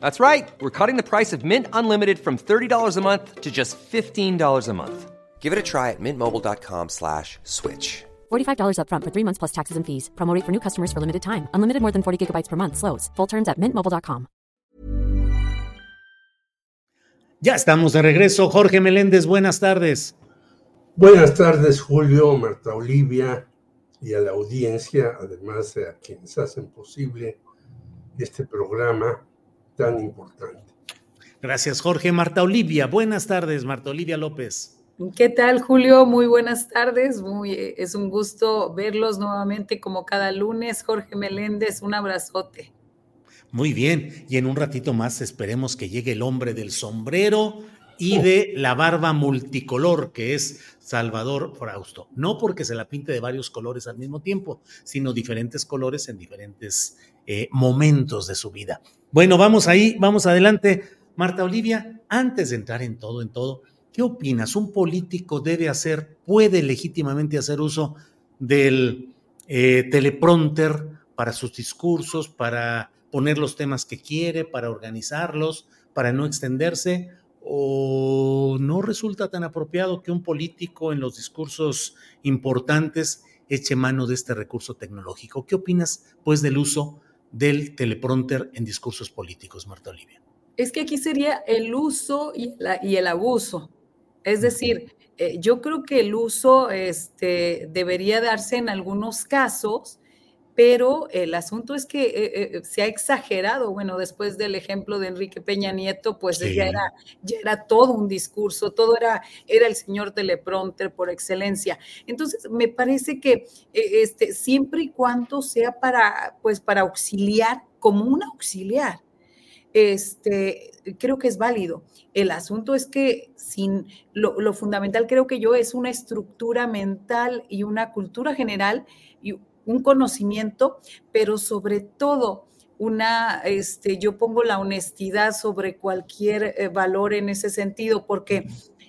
That's right. We're cutting the price of Mint Unlimited from $30 a month to just $15 a month. Give it a try at mintmobile.com slash switch. $45 upfront for three months plus taxes and fees. Promote for new customers for limited time. Unlimited more than 40 gigabytes per month. Slows. Full terms at mintmobile.com. Ya estamos de regreso. Jorge Meléndez, buenas tardes. Buenas tardes, Julio, Marta Olivia y a la audiencia, además de a quienes hacen posible este programa tan importante. Gracias, Jorge. Marta Olivia, buenas tardes, Marta Olivia López. ¿Qué tal, Julio? Muy buenas tardes. Muy, es un gusto verlos nuevamente como cada lunes. Jorge Meléndez, un abrazote. Muy bien, y en un ratito más esperemos que llegue el hombre del sombrero y de la barba multicolor, que es Salvador Frausto. No porque se la pinte de varios colores al mismo tiempo, sino diferentes colores en diferentes eh, momentos de su vida. Bueno, vamos ahí, vamos adelante. Marta Olivia, antes de entrar en todo, en todo, ¿qué opinas? ¿Un político debe hacer, puede legítimamente hacer uso del eh, teleprompter para sus discursos, para poner los temas que quiere, para organizarlos, para no extenderse? ¿O no resulta tan apropiado que un político en los discursos importantes eche mano de este recurso tecnológico? ¿Qué opinas, pues, del uso del teleprompter en discursos políticos, Marta Olivia? Es que aquí sería el uso y, la, y el abuso. Es decir, eh, yo creo que el uso este, debería darse en algunos casos, pero el asunto es que eh, eh, se ha exagerado. Bueno, después del ejemplo de Enrique Peña Nieto, pues sí. ya, era, ya era todo un discurso, todo era, era el señor teleprompter por excelencia. Entonces, me parece que eh, este, siempre y cuando sea para, pues, para auxiliar, como un auxiliar, este, creo que es válido. El asunto es que sin lo, lo, fundamental creo que yo es una estructura mental y una cultura general un conocimiento, pero sobre todo una, este, yo pongo la honestidad sobre cualquier eh, valor en ese sentido, porque,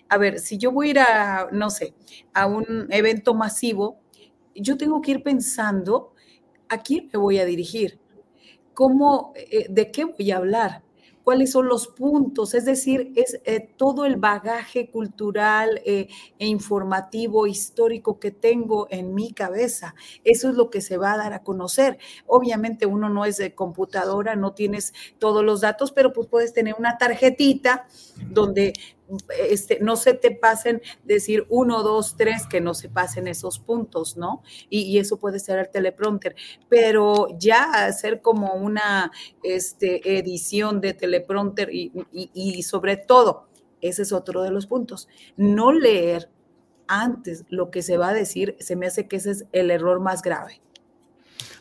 a ver, si yo voy a ir a, no sé, a un evento masivo, yo tengo que ir pensando a quién me voy a dirigir, cómo, eh, de qué voy a hablar, cuáles son los puntos, es decir, es eh, todo el bagaje cultural eh, e informativo, histórico que tengo en mi cabeza. Eso es lo que se va a dar a conocer. Obviamente uno no es de computadora, no tienes todos los datos, pero pues puedes tener una tarjetita donde este, no se te pasen decir uno, dos, tres, que no se pasen esos puntos, ¿no? Y, eso puede ser el teleprompter, pero ya hacer como una este, edición de teleprompter y, y, sobre todo, ese es otro de los puntos, no leer antes lo que se va a decir, se me hace que ese es el error más grave.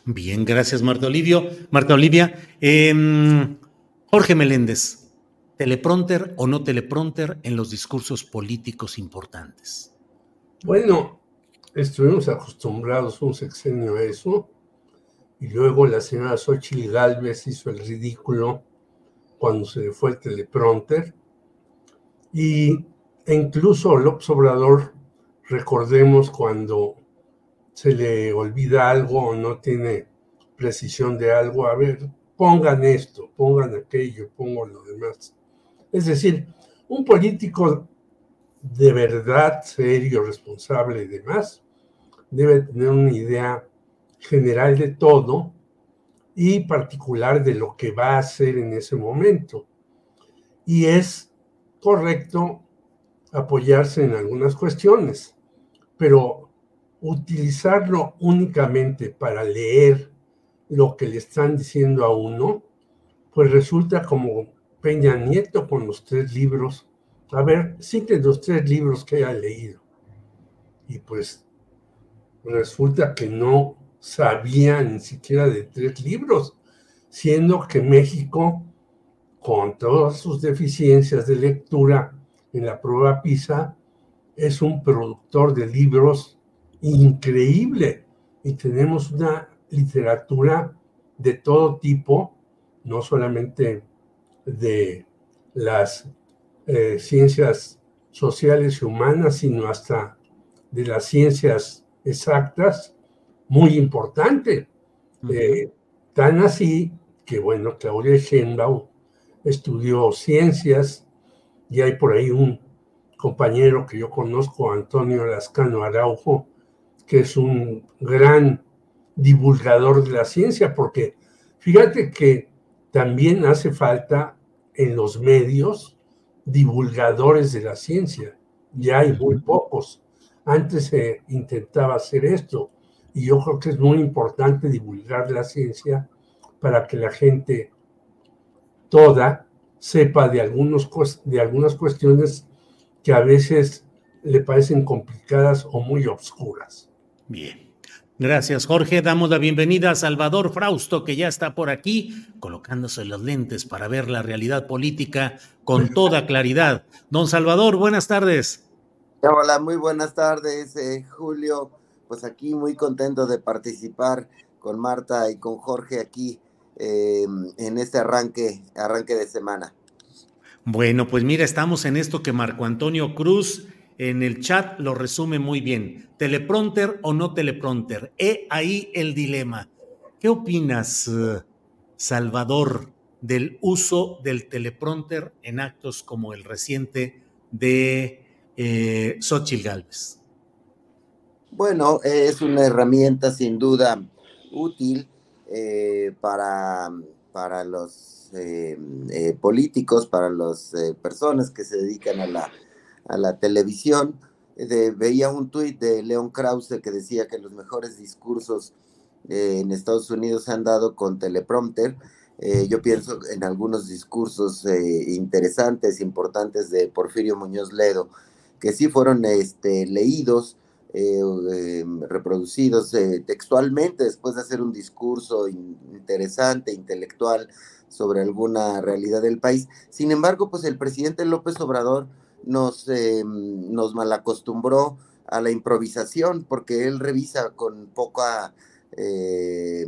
Bien, gracias Marta Olivio. Marta Olivia, eh, Jorge Meléndez, teleprompter o no teleprompter en los discursos políticos importantes? Bueno, estuvimos acostumbrados un sexenio a eso, y luego la señora Xochitl Galvez hizo el ridículo cuando se le fue el teleprompter, y e incluso López Obrador, recordemos cuando se le olvida algo o no tiene precisión de algo, a ver, pongan esto, pongan aquello, pongan lo demás. Es decir, un político de verdad serio, responsable y demás, debe tener una idea general de todo y particular de lo que va a hacer en ese momento. Y es correcto apoyarse en algunas cuestiones, pero utilizarlo únicamente para leer lo que le están diciendo a uno, pues resulta como Peña Nieto con los tres libros. A ver, citen los tres libros que haya leído. Y pues resulta que no sabía ni siquiera de tres libros, siendo que México, con todas sus deficiencias de lectura en la prueba PISA, es un productor de libros increíble y tenemos una literatura de todo tipo, no solamente de las eh, ciencias sociales y humanas, sino hasta de las ciencias exactas, muy importante. Eh, tan así que, bueno, Claudia Sheinbaum estudió ciencias y hay por ahí un compañero que yo conozco, Antonio Lascano Araujo, que es un gran divulgador de la ciencia, porque fíjate que también hace falta en los medios divulgadores de la ciencia. Ya hay muy pocos. Antes se intentaba hacer esto y yo creo que es muy importante divulgar la ciencia para que la gente toda sepa de, algunos, de algunas cuestiones que a veces le parecen complicadas o muy obscuras. Bien. Gracias, Jorge. Damos la bienvenida a Salvador Frausto, que ya está por aquí, colocándose los lentes para ver la realidad política con toda claridad. Don Salvador, buenas tardes. Hola, muy buenas tardes, eh, Julio. Pues aquí muy contento de participar con Marta y con Jorge aquí eh, en este arranque, arranque de semana. Bueno, pues mira, estamos en esto que Marco Antonio Cruz en el chat lo resume muy bien. ¿Teleprompter o no teleprompter? He ahí el dilema. ¿Qué opinas, eh, Salvador, del uso del teleprompter en actos como el reciente de eh, Xochitl Galvez? Bueno, es una herramienta sin duda útil eh, para, para los eh, políticos, para las personas que se dedican a la a la televisión. veía un tuit de Leon Krause que decía que los mejores discursos eh, en Estados Unidos se han dado con teleprompter. Eh, yo pienso en algunos discursos eh, interesantes, importantes de Porfirio Muñoz Ledo, que sí fueron este, leídos, reproducidos textualmente después de hacer un discurso interesante, intelectual sobre alguna realidad del país. Sin embargo, pues el presidente López Obrador nos, eh, nos malacostumbró a la improvisación porque él revisa con poca eh,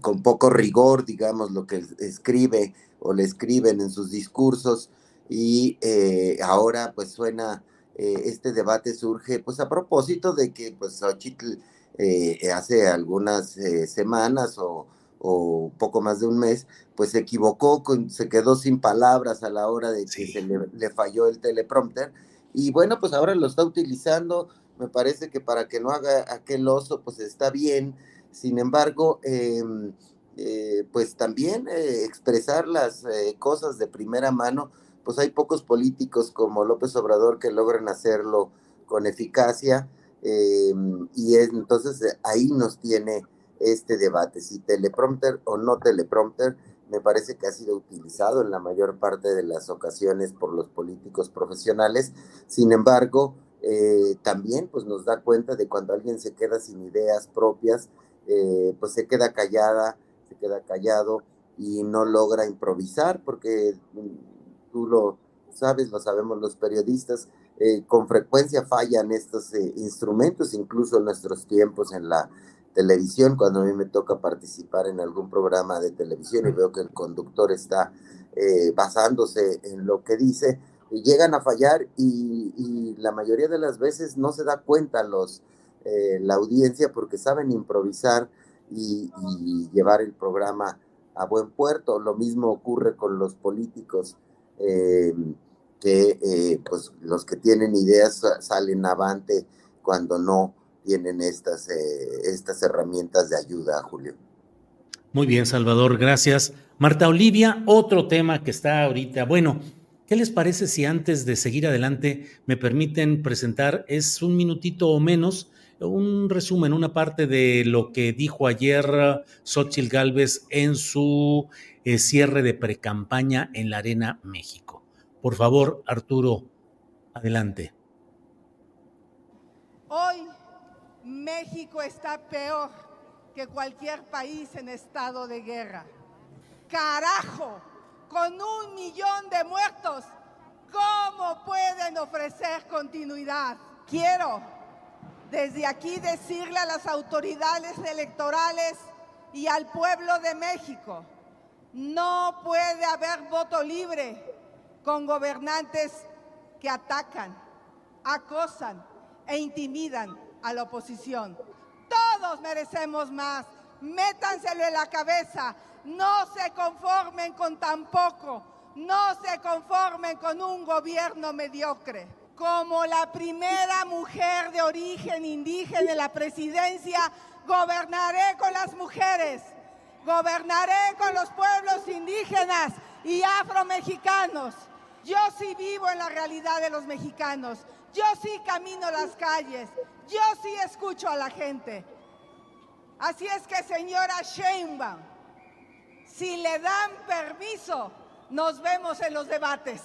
con poco rigor, digamos, lo que escribe o le escriben en sus discursos. Y eh, ahora pues suena, este debate surge pues a propósito de que pues Xochitl hace algunas semanas o, o poco más de un mes, pues se equivocó, se quedó sin palabras a la hora de que se le, falló el teleprompter. Y bueno, pues ahora lo está utilizando, me parece que para que no haga aquel oso, pues está bien. Sin embargo, em, eh, pues también eh, expresar las eh, cosas de primera mano, pues hay pocos políticos como López Obrador que logran hacerlo con eficacia. Em, y entonces ahí nos tiene este debate, si teleprompter o no teleprompter, me parece que ha sido utilizado en la mayor parte de las ocasiones por los políticos profesionales. Sin embargo, eh, también pues nos da cuenta de cuando alguien se queda sin ideas propias, eh, pues se queda callada, se queda callado y no logra improvisar, porque mm, tú lo sabes, lo sabemos los periodistas, eh, con frecuencia fallan estos instrumentos, incluso en nuestros tiempos en la televisión, cuando a mí me toca participar en algún programa de televisión y veo que el conductor está eh, basándose en lo que dice, y llegan a fallar y, la mayoría de las veces no se da cuenta los, eh, la audiencia porque saben improvisar y, llevar el programa a buen puerto. Lo mismo ocurre con los políticos. Eh, que pues los que tienen ideas salen avante cuando no tienen estas, eh, estas herramientas de ayuda, Julio. Muy bien, Salvador, gracias. Marta Olivia, otro tema que está ahorita, bueno, ¿Qué les parece si antes de seguir adelante me permiten presentar, es un minutito o menos, un resumen, una parte de lo que dijo ayer Xochitl Galvez en su eh, cierre de precampaña en la Arena México? Por favor, Arturo, adelante. Hoy México está peor que cualquier país en estado de guerra. Carajo, con un millón de muertos, ¿cómo pueden ofrecer continuidad? Quiero desde aquí decirle a las autoridades electorales y al pueblo de México, no puede haber voto libre con gobernantes que atacan, acosan e intimidan a la oposición. Todos merecemos más. Métanselo en la cabeza. No se conformen con tan poco. No se conformen con un gobierno mediocre. Como la primera mujer de origen indígena en la presidencia, gobernaré con las mujeres. Gobernaré con los pueblos indígenas y afromexicanos. Yo sí vivo en la realidad de los mexicanos. Yo sí camino las calles. Yo sí escucho a la gente. Así es que, señora Sheinbaum, si le dan permiso, nos vemos en los debates.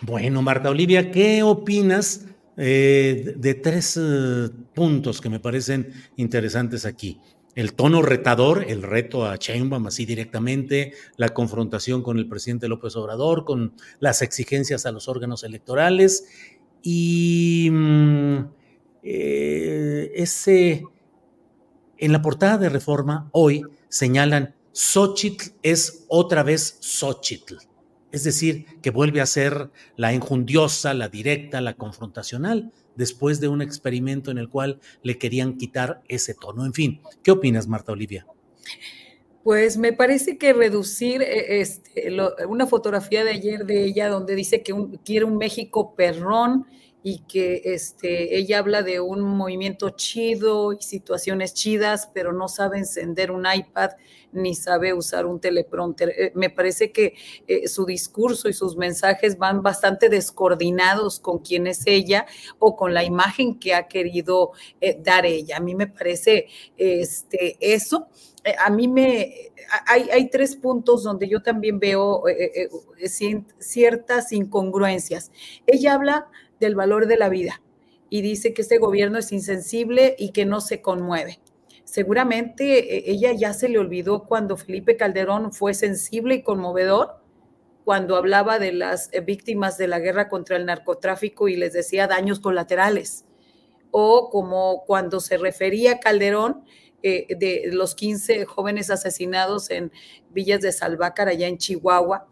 Bueno, Marta Olivia, ¿qué opinas eh, de tres eh, puntos que me parecen interesantes aquí? El tono retador, el reto a Sheinbaum así directamente, la confrontación con el presidente López Obrador, con las exigencias a los órganos electorales y mm, eh, ese en la portada de Reforma hoy señalan Xochitl es otra vez Xochitl. Es decir, que vuelve a ser la enjundiosa, la directa, la confrontacional después de un experimento en el cual le querían quitar ese tono. En fin, ¿qué opinas, Marta Olivia? Pues me parece que reducir eh, este, una fotografía de ayer de ella donde dice que quiere un México perrón y que este, ella habla de un movimiento chido y situaciones chidas, pero no sabe encender un iPad ni sabe usar un teleprompter. Eh, me parece que eh, su discurso y sus mensajes van bastante descoordinados con quién es ella o con la imagen que ha querido eh, dar ella. A mí me parece este, eso. A mí me, hay, hay, tres puntos donde yo también veo ciertas incongruencias. Ella habla del valor de la vida y dice que este gobierno es insensible y que no se conmueve. Seguramente eh, ella ya se le olvidó cuando Felipe Calderón fue sensible y conmovedor, cuando hablaba de las eh, víctimas de la guerra contra el narcotráfico y les decía daños colaterales, o como cuando se refería Calderón eh, de los 15 jóvenes asesinados en Villas de Salvácar, allá en Chihuahua,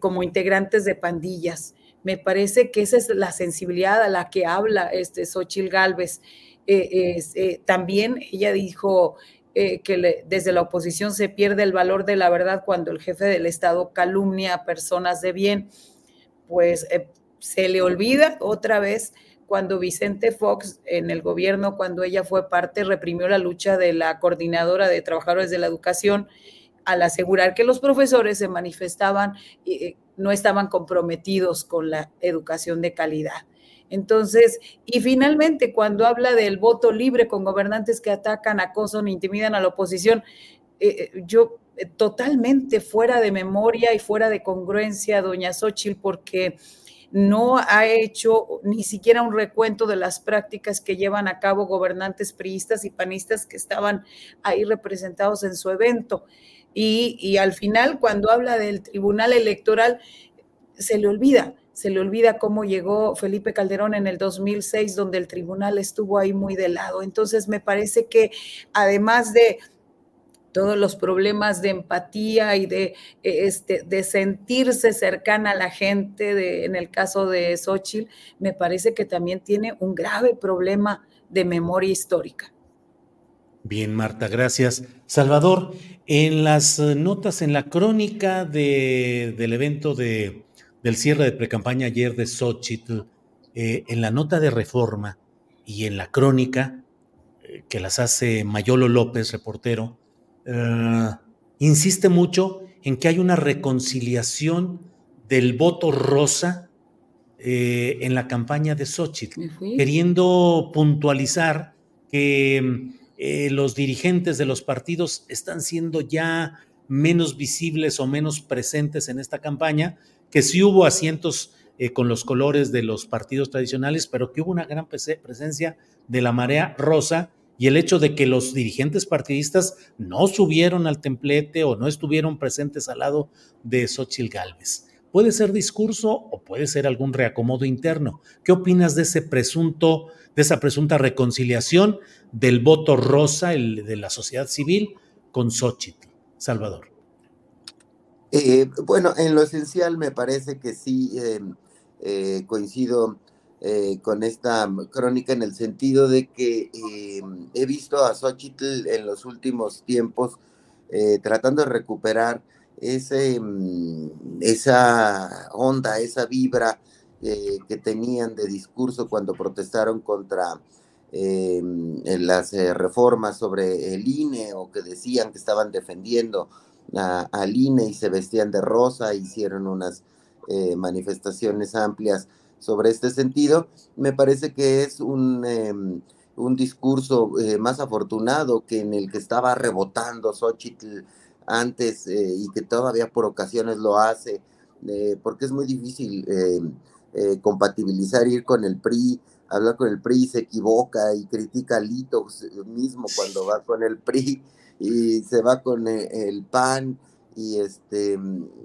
como integrantes de pandillas. Me parece que esa es la sensibilidad a la que habla este Xochil Gálvez. Eh, eh, también ella dijo eh, que desde la oposición se pierde el valor de la verdad cuando el jefe del Estado calumnia a personas de bien. Pues se le olvida otra vez cuando Vicente Fox en el gobierno, cuando ella fue parte, reprimió la lucha de la coordinadora de trabajadores de la educación al asegurar que los profesores se manifestaban y no estaban comprometidos con la educación de calidad. Entonces, y finalmente, cuando habla del voto libre con gobernantes que atacan, acosan, intimidan a la oposición, eh, eh, yo eh, totalmente fuera de memoria y fuera de congruencia, doña Xochitl, porque no ha hecho ni siquiera un recuento de las prácticas que llevan a cabo gobernantes priistas y panistas que estaban ahí representados en su evento. Y, al final, cuando habla del Tribunal Electoral, se le olvida, se le olvida cómo llegó Felipe Calderón en el 2006, donde el tribunal estuvo ahí muy de lado. Entonces, me parece que además de todos los problemas de empatía y de, este, de sentirse cercana a la gente, en el caso de Xochitl, me parece que también tiene un grave problema de memoria histórica. Bien, Marta, gracias. Salvador, en las eh, notas, en la crónica de, del evento de, del cierre de precampaña ayer de Xochitl, eh, en la nota de reforma y en la crónica eh, que las hace Mayolo López, reportero, insiste mucho en que hay una reconciliación del voto rosa en la campaña de Xochitl, queriendo puntualizar que eh, los dirigentes de los partidos están siendo ya menos visibles o menos presentes en esta campaña, que sí hubo asientos eh, con los colores de los partidos tradicionales, pero que hubo una gran presencia de la marea rosa y el hecho de que los dirigentes partidistas no subieron al templete o no estuvieron presentes al lado de Xochitl Gálvez. Puede ser discurso o puede ser algún reacomodo interno. ¿Qué opinas de ese presunto, de esa presunta reconciliación del voto rosa, el de la sociedad civil, con Xochitl, Salvador? Eh, bueno, en lo esencial me parece que sí eh, eh, coincido con esta crónica en el sentido de que he visto a Xochitl en los últimos tiempos tratando de recuperar ese, mm, esa onda, esa vibra que tenían de discurso cuando protestaron contra las reformas sobre el INE o que decían que estaban defendiendo al INE y se vestían de rosa, hicieron unas manifestaciones amplias sobre este sentido. Me parece que es un, em, un discurso eh, más afortunado que en el que estaba rebotando Xochitl antes eh, y que todavía por ocasiones lo hace, eh, porque es muy difícil em, compatibilizar, ir con el PRI, hablar con el PRI, se equivoca y critica a Lito mismo cuando va con el PRI y se va con el PAN y, este,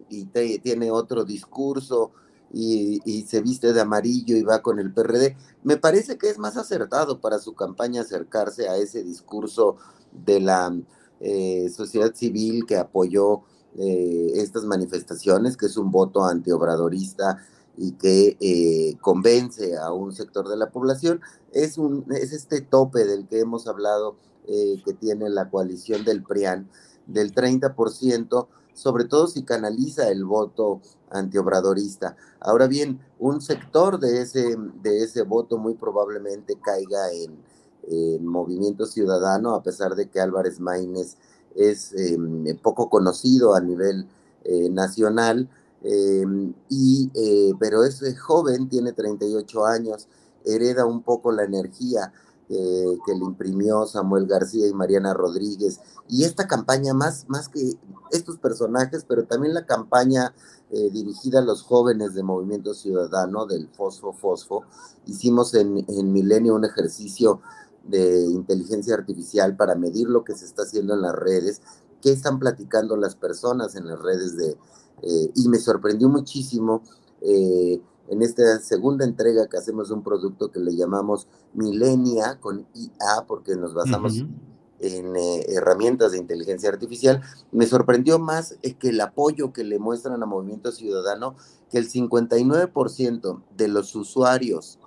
y tiene otro discurso y, se viste de amarillo y va con el PRD. Me parece que es más acertado para su campaña acercarse a ese discurso de la eh, sociedad civil que apoyó eh, estas manifestaciones, que es un voto antiobradorista y que eh, convence a un sector de la población. Es, un, es este tope del que hemos hablado que tiene la coalición del PRIAN, del 30%, sobre todo si canaliza el voto antiobradorista. Ahora bien, un sector de ese, de ese voto muy probablemente caiga en, Movimiento Ciudadano, a pesar de que Álvarez Maínez es em, poco conocido a nivel eh, nacional, em, y, eh, pero es joven, tiene 38 años, hereda un poco la energía eh, que le imprimió Samuel García y Mariana Rodríguez. Y esta campaña, más, más que estos personajes, pero también la campaña eh, dirigida a los jóvenes de Movimiento Ciudadano del Fosfo Fosfo, hicimos en, en Milenio un ejercicio de inteligencia artificial para medir lo que se está haciendo en las redes, qué están platicando las personas en las redes de... Eh, y me sorprendió muchísimo en esta segunda entrega que hacemos un producto que le llamamos Milenia con IA, porque nos basamos en eh, herramientas de inteligencia artificial, me sorprendió más que el apoyo que le muestran a Movimiento Ciudadano, que el 59% de los usuarios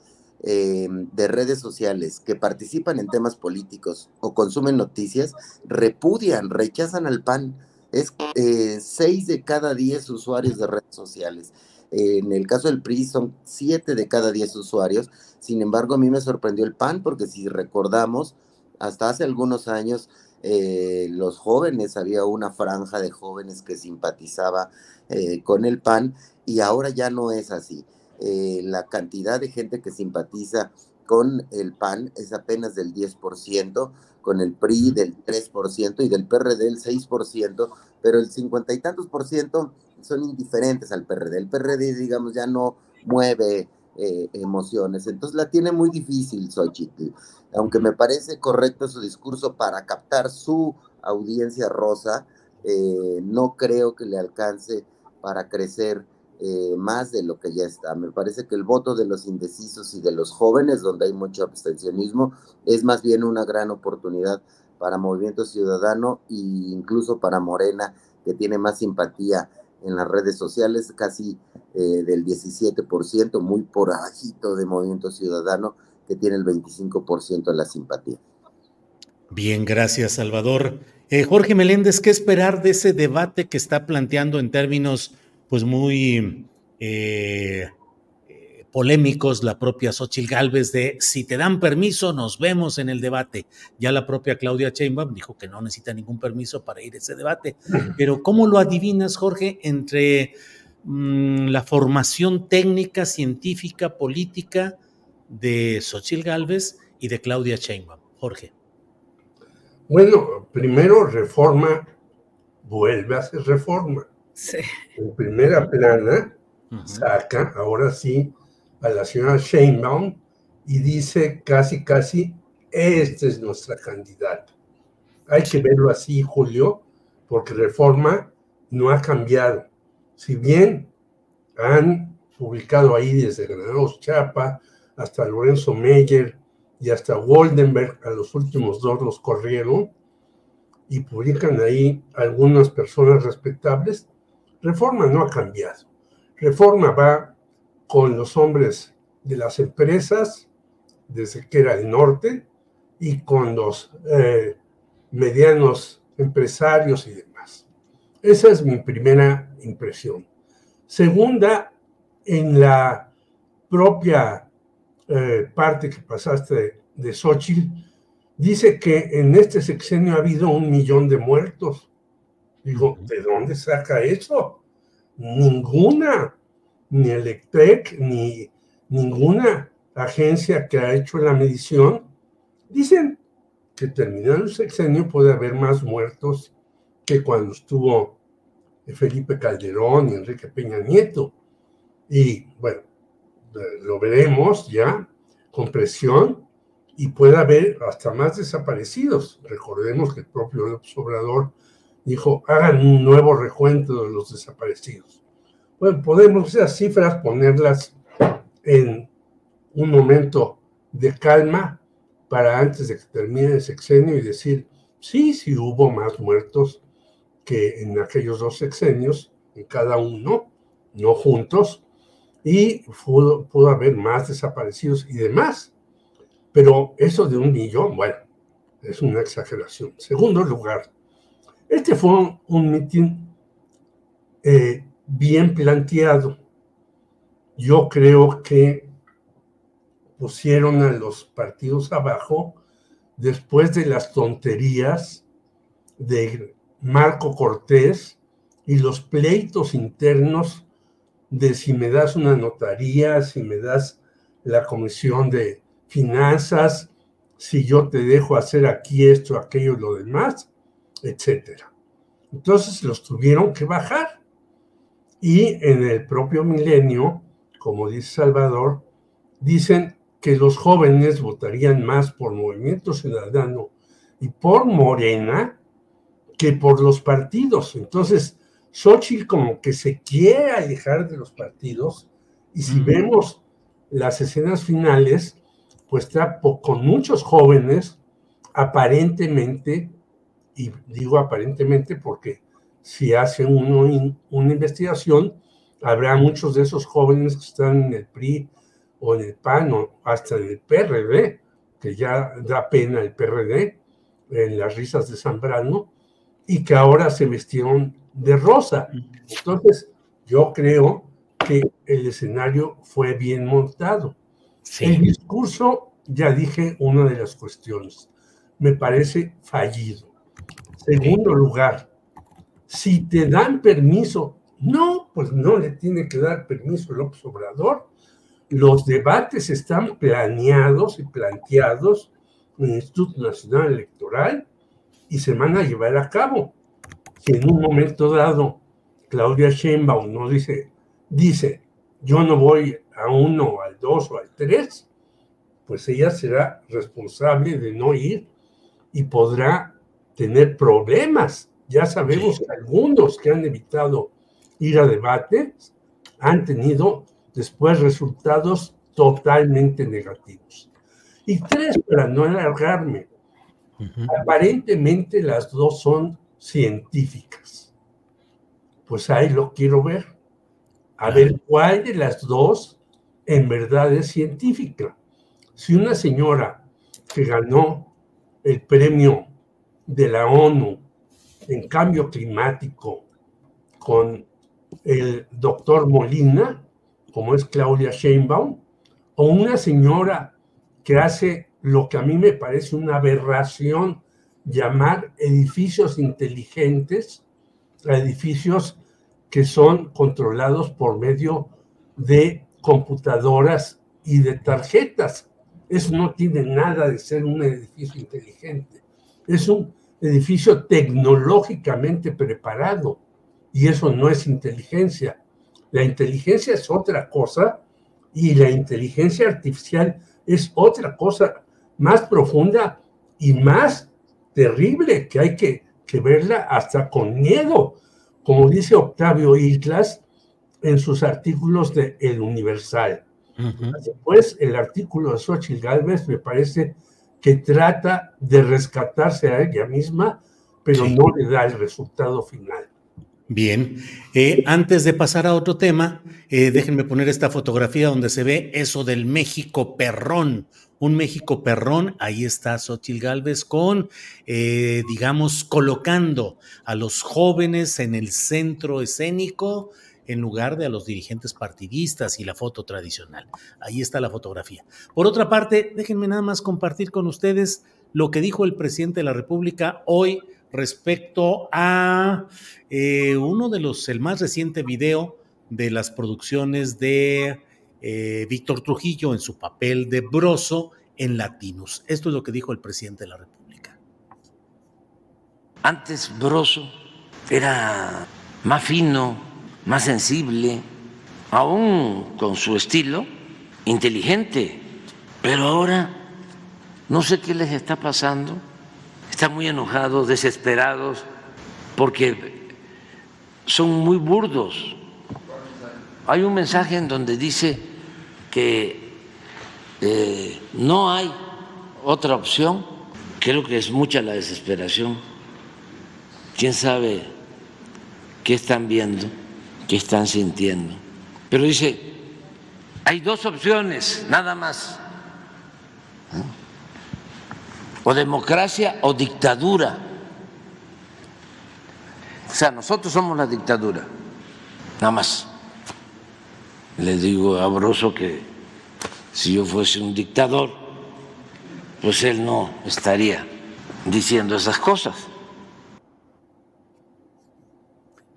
em, de redes sociales que participan en temas políticos o consumen noticias repudian, rechazan al PAN. Es eh, 6 de cada 10 usuarios de redes sociales. En el caso del PRI son 7 de cada 10 usuarios. Sin embargo, a mí me sorprendió el PAN porque si recordamos, hasta hace algunos años eh, los jóvenes, había una franja de jóvenes que simpatizaba eh, con el PAN y ahora ya no es así. Eh, la cantidad de gente que simpatiza con el PAN es apenas del 10%, con el PRI del 3% y del PRD del 6%, pero el cincuenta y tantos por ciento son indiferentes al PRD. El PRD, digamos, ya no mueve eh, emociones. Entonces la tiene muy difícil Xochitl. Aunque me parece correcto su discurso para captar su audiencia rosa, eh, no creo que le alcance para crecer eh, más de lo que ya está. Me parece que el voto de los indecisos y de los jóvenes, donde hay mucho abstencionismo, es más bien una gran oportunidad para Movimiento Ciudadano e incluso para Morena, que tiene más simpatía en las redes sociales, casi eh, del 17%, muy por bajito de Movimiento Ciudadano, que tiene el 25% de la simpatía. Bien, gracias, Salvador. Eh, Jorge Meléndez, ¿qué esperar de ese debate que está planteando en términos, pues, muy eh, polémicos, la propia Xochil Gálvez, de si te dan permiso, nos vemos en el debate. Ya la propia Claudia Sheinbaum dijo que no necesita ningún permiso para ir a ese debate. Pero ¿cómo lo adivinas, Jorge, entre mmm, la formación técnica, científica, política de Xochil Gálvez y de Claudia Sheinbaum? Jorge. Bueno, primero reforma, vuelve a hacer reforma. Sí. En primera plana, uh -huh. saca, ahora sí, a la señora Sheinbaum y dice casi, casi, esta es nuestra candidata. Hay que verlo así, Julio, porque Reforma no ha cambiado. Si bien han publicado ahí desde Granados Chapa hasta Lorenzo Meyer y hasta Woldenberg, a los últimos dos los corrieron, y publican ahí algunas personas respetables, Reforma no ha cambiado. Reforma va con los hombres de las empresas, desde que era el norte, y con los eh, medianos empresarios y demás. Esa es mi primera impresión. Segunda, en la propia eh, parte que pasaste de, Xochitl, dice que en este sexenio ha habido un millón de muertos. Digo, ¿de dónde saca eso? Ninguna, ni Electrek, ni ninguna agencia que ha hecho la medición, dicen que terminando el sexenio puede haber más muertos que cuando estuvo Felipe Calderón y Enrique Peña Nieto. Y bueno, lo veremos ya con presión y puede haber hasta más desaparecidos. Recordemos que el propio López Obrador dijo, hagan un nuevo recuento de los desaparecidos. Bueno, podemos esas cifras ponerlas en un momento de calma para antes de que termine el sexenio y decir, sí, sí hubo más muertos que en aquellos dos sexenios, en cada uno, no juntos, y pudo, pudo haber más desaparecidos y demás. Pero eso de un millón, bueno, es una exageración. Segundo lugar, este fue un, mitin eh, bien planteado. Yo creo que pusieron a los partidos abajo después de las tonterías de Marco Cortés y los pleitos internos de si me das una notaría, si me das la comisión de finanzas, si yo te dejo hacer aquí esto, aquello y lo demás, etcétera. Entonces los tuvieron que bajar. Y en el propio milenio, como dice Salvador, dicen que los jóvenes votarían más por Movimiento Ciudadano y por Morena que por los partidos. Entonces, Xochitl como que se quiere alejar de los partidos y si mm. vemos las escenas finales, pues está con muchos jóvenes aparentemente, y digo aparentemente porque si hace uno una investigación, habrá muchos de esos jóvenes que están en el PRI o en el PAN o hasta en el PRD, que ya da pena el PRD, en las risas de Zambrano, y que ahora se vestieron de rosa. Entonces, yo creo que el escenario fue bien montado. Sí. El discurso, ya dije una de las cuestiones, me parece fallido. Segundo lugar, si te dan permiso, no, pues no le tiene que dar permiso López Obrador. Los debates están planeados y planteados en el Instituto Nacional Electoral y se van a llevar a cabo. Si en un momento dado Claudia Sheinbaum no dice, dice, yo no voy a uno, al dos o al tres, pues ella será responsable de no ir y podrá tener problemas. Ya sabemos que algunos que han evitado ir a debates han tenido después resultados totalmente negativos. Y tres, para no alargarme, uh -huh. aparentemente las dos son científicas. Pues ahí lo quiero ver. A ver cuál de las dos en verdad es científica. Si una señora que ganó el premio de la ONU en cambio climático con el doctor Molina como es Claudia Sheinbaum, o una señora que hace lo que a mí me parece una aberración llamar edificios inteligentes a edificios que son controlados por medio de computadoras y de tarjetas. Eso no tiene nada de ser un edificio inteligente. Es un edificio tecnológicamente preparado y eso no es inteligencia. La inteligencia es otra cosa y la inteligencia artificial es otra cosa más profunda y más terrible que hay que, verla hasta con miedo, como dice Octavio Islas en sus artículos de El Universal. Después, el artículo de Xochitl Galvez me parece que trata de rescatarse a ella misma, pero no le da el resultado final. Bien, eh, antes de pasar a otro tema, eh, déjenme poner esta fotografía donde se ve eso del México perrón, un México perrón, ahí está Xochitl Galvez con, eh, digamos, colocando a los jóvenes en el centro escénico en lugar de a los dirigentes partidistas y la foto tradicional. Ahí está la fotografía. Por otra parte, déjenme nada más compartir con ustedes lo que dijo el presidente de la República hoy respecto a eh, uno de los, el más reciente video de las producciones de eh, Víctor Trujillo en su papel de Broso en Latinos. Esto es lo que dijo el presidente de la República. Antes Broso era más fino, más sensible, aún con su estilo inteligente, pero ahora no sé qué les está pasando están muy enojados, desesperados, porque son muy burdos. Hay un mensaje en donde dice que eh, no hay otra opción. Creo que es mucha la desesperación. ¿Quién sabe qué están viendo, qué están sintiendo? Pero dice, hay dos opciones, nada más o democracia o dictadura. O sea, nosotros somos la dictadura, nada más. Le digo a Broso que si yo fuese un dictador, pues él no estaría diciendo esas cosas.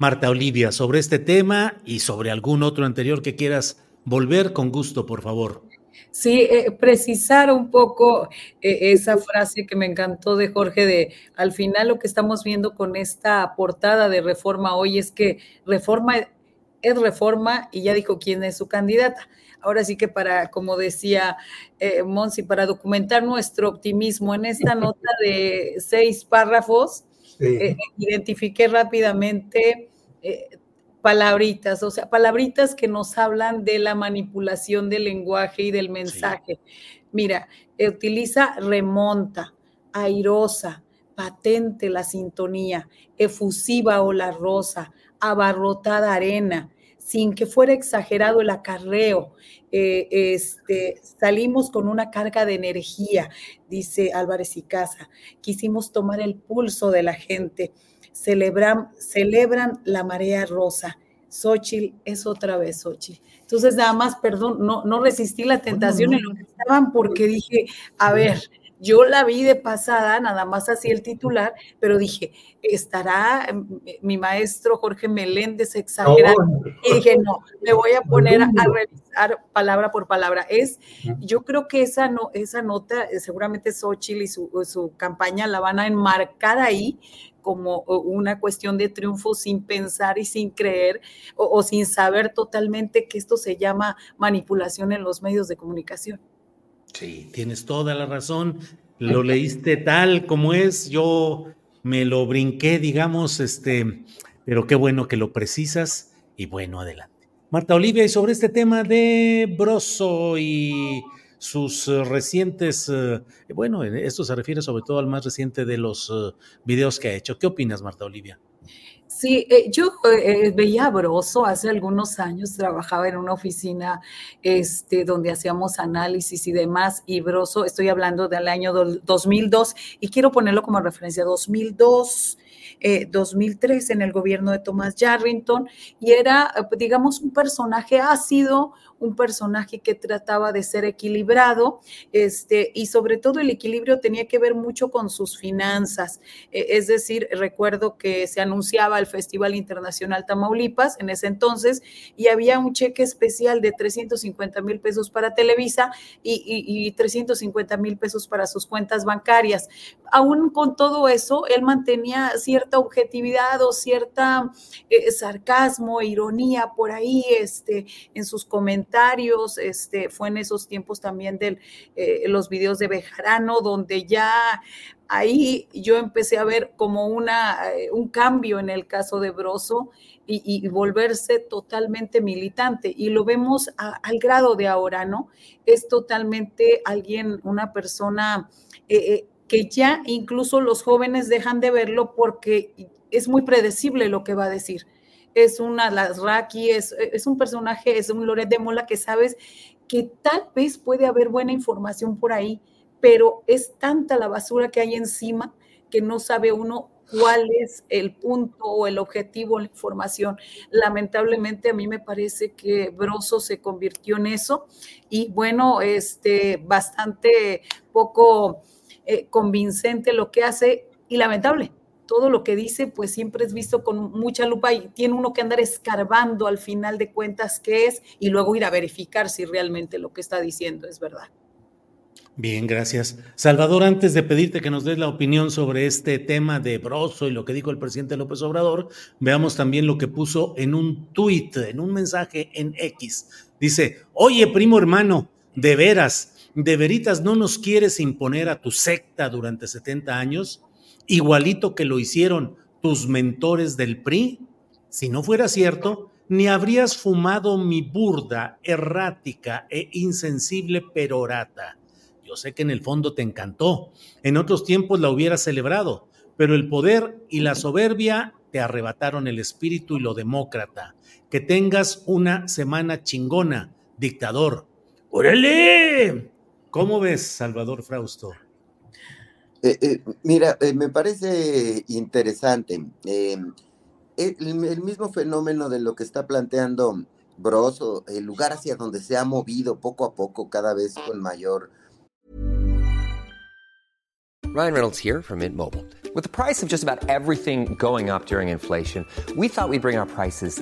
Marta Olivia, sobre este tema y sobre algún otro anterior que quieras volver, con gusto, por favor. Sí, eh, precisar un poco eh, esa frase que me encantó de Jorge de al final lo que estamos viendo con esta portada de reforma hoy es que reforma es reforma y ya dijo quién es su candidata. Ahora sí que para, como decía eh, Monsi, para documentar nuestro optimismo en esta nota de seis párrafos, identifiqué rápidamente palabritas, o sea, palabritas que nos hablan de la manipulación del lenguaje y del mensaje. Mira, utiliza remonta, airosa, patente la sintonía, efusiva o la rosa, abarrotada arena, sin que fuera exagerado el acarreo. Eh, este, salimos con una carga de energía, dice Álvarez y Casa. Quisimos tomar el pulso de la gente celebran, celebran la marea rosa. Xochitl es otra vez Xochitl. Entonces, nada más, perdón, no, no resistí la tentación en lo que estaban porque dije, a ver, yo la vi de pasada, nada más así el titular, pero dije, ¿estará mi maestro Jorge Meléndez exagerando? Y dije, no, me voy a poner a, revisar palabra por palabra. Es, yo creo que esa, no, esa nota, eh, seguramente Xochitl y su, su campaña la van a enmarcar ahí como una cuestión de triunfo sin pensar y sin creer o, sin saber totalmente que esto se llama manipulación en los medios de comunicación. Sí, tienes toda la razón. Lo leíste tal como es. Yo me lo brinqué, digamos, este, pero qué bueno que lo precisas y bueno, adelante. Marta Olivia, y sobre este tema de Broso y sus eh, recientes, eh, bueno, esto se refiere sobre todo al más reciente de los eh, videos que ha hecho. ¿Qué opinas, Marta Olivia? Sí, yo veía a Broso hace algunos años, trabajaba en una oficina este, donde hacíamos análisis y demás, y Broso, estoy hablando del año 2002, y quiero ponerlo como referencia, 2002, 2003 en el gobierno de Thomas Yarrington y era, digamos, un personaje ácido, un personaje que trataba de ser equilibrado, este, y sobre todo el equilibrio tenía que ver mucho con sus finanzas. E, es decir, recuerdo que se anunciaba el Festival Internacional Tamaulipas en ese entonces y había un cheque especial de 350 mil pesos para Televisa y, 350 mil pesos para sus cuentas bancarias. Aún con todo eso, él mantenía cierta objetividad o cierta eh, sarcasmo, ironía por ahí este, en sus comentarios este, fue en esos tiempos también de eh, los videos de Bejarano, donde ya ahí yo empecé a ver como una, eh, un cambio en el caso de Broso y, volverse totalmente militante. Y lo vemos al grado de ahora, ¿no? Es totalmente alguien, una persona eh, que ya incluso los jóvenes dejan de verlo porque es muy predecible lo que va a decir es una las es, es un personaje, es un Loret de Mola que sabes que tal vez puede haber buena información por ahí, pero es tanta la basura que hay encima que no sabe uno cuál es el punto o el objetivo la información. Lamentablemente a mí me parece que Broso se convirtió en eso y bueno, este bastante poco eh, convincente lo que hace y lamentable todo lo que dice, pues siempre es visto con mucha lupa y tiene uno que andar escarbando al final de cuentas qué es y luego ir a verificar si realmente lo que está diciendo es verdad. Bien, gracias. Salvador, antes de pedirte que nos des la opinión sobre este tema de Broso y lo que dijo el presidente López Obrador, veamos también lo que puso en un tuit, en un mensaje en X. Dice, oye, primo hermano, de veras, de veritas no nos quieres imponer a tu secta durante 70 años igualito que lo hicieron tus mentores del PRI? Si no fuera cierto, ni habrías fumado mi burda, errática e insensible perorata. Yo sé que en el fondo te encantó, en otros tiempos la hubieras celebrado, pero el poder y la soberbia te arrebataron el espíritu y lo demócrata. Que tengas una semana chingona, dictador. ¡Órale! ¿Cómo ves, Salvador Frausto? Eh, eh, mira, eh, me parece interesante. el, el, mismo fenómeno de lo que está planteando Broso, el lugar hacia donde se ha movido poco a poco, cada vez con mayor. Ryan Reynolds here from Mint Mobile. With the price of just about everything going up during inflation, we thought we'd bring our prices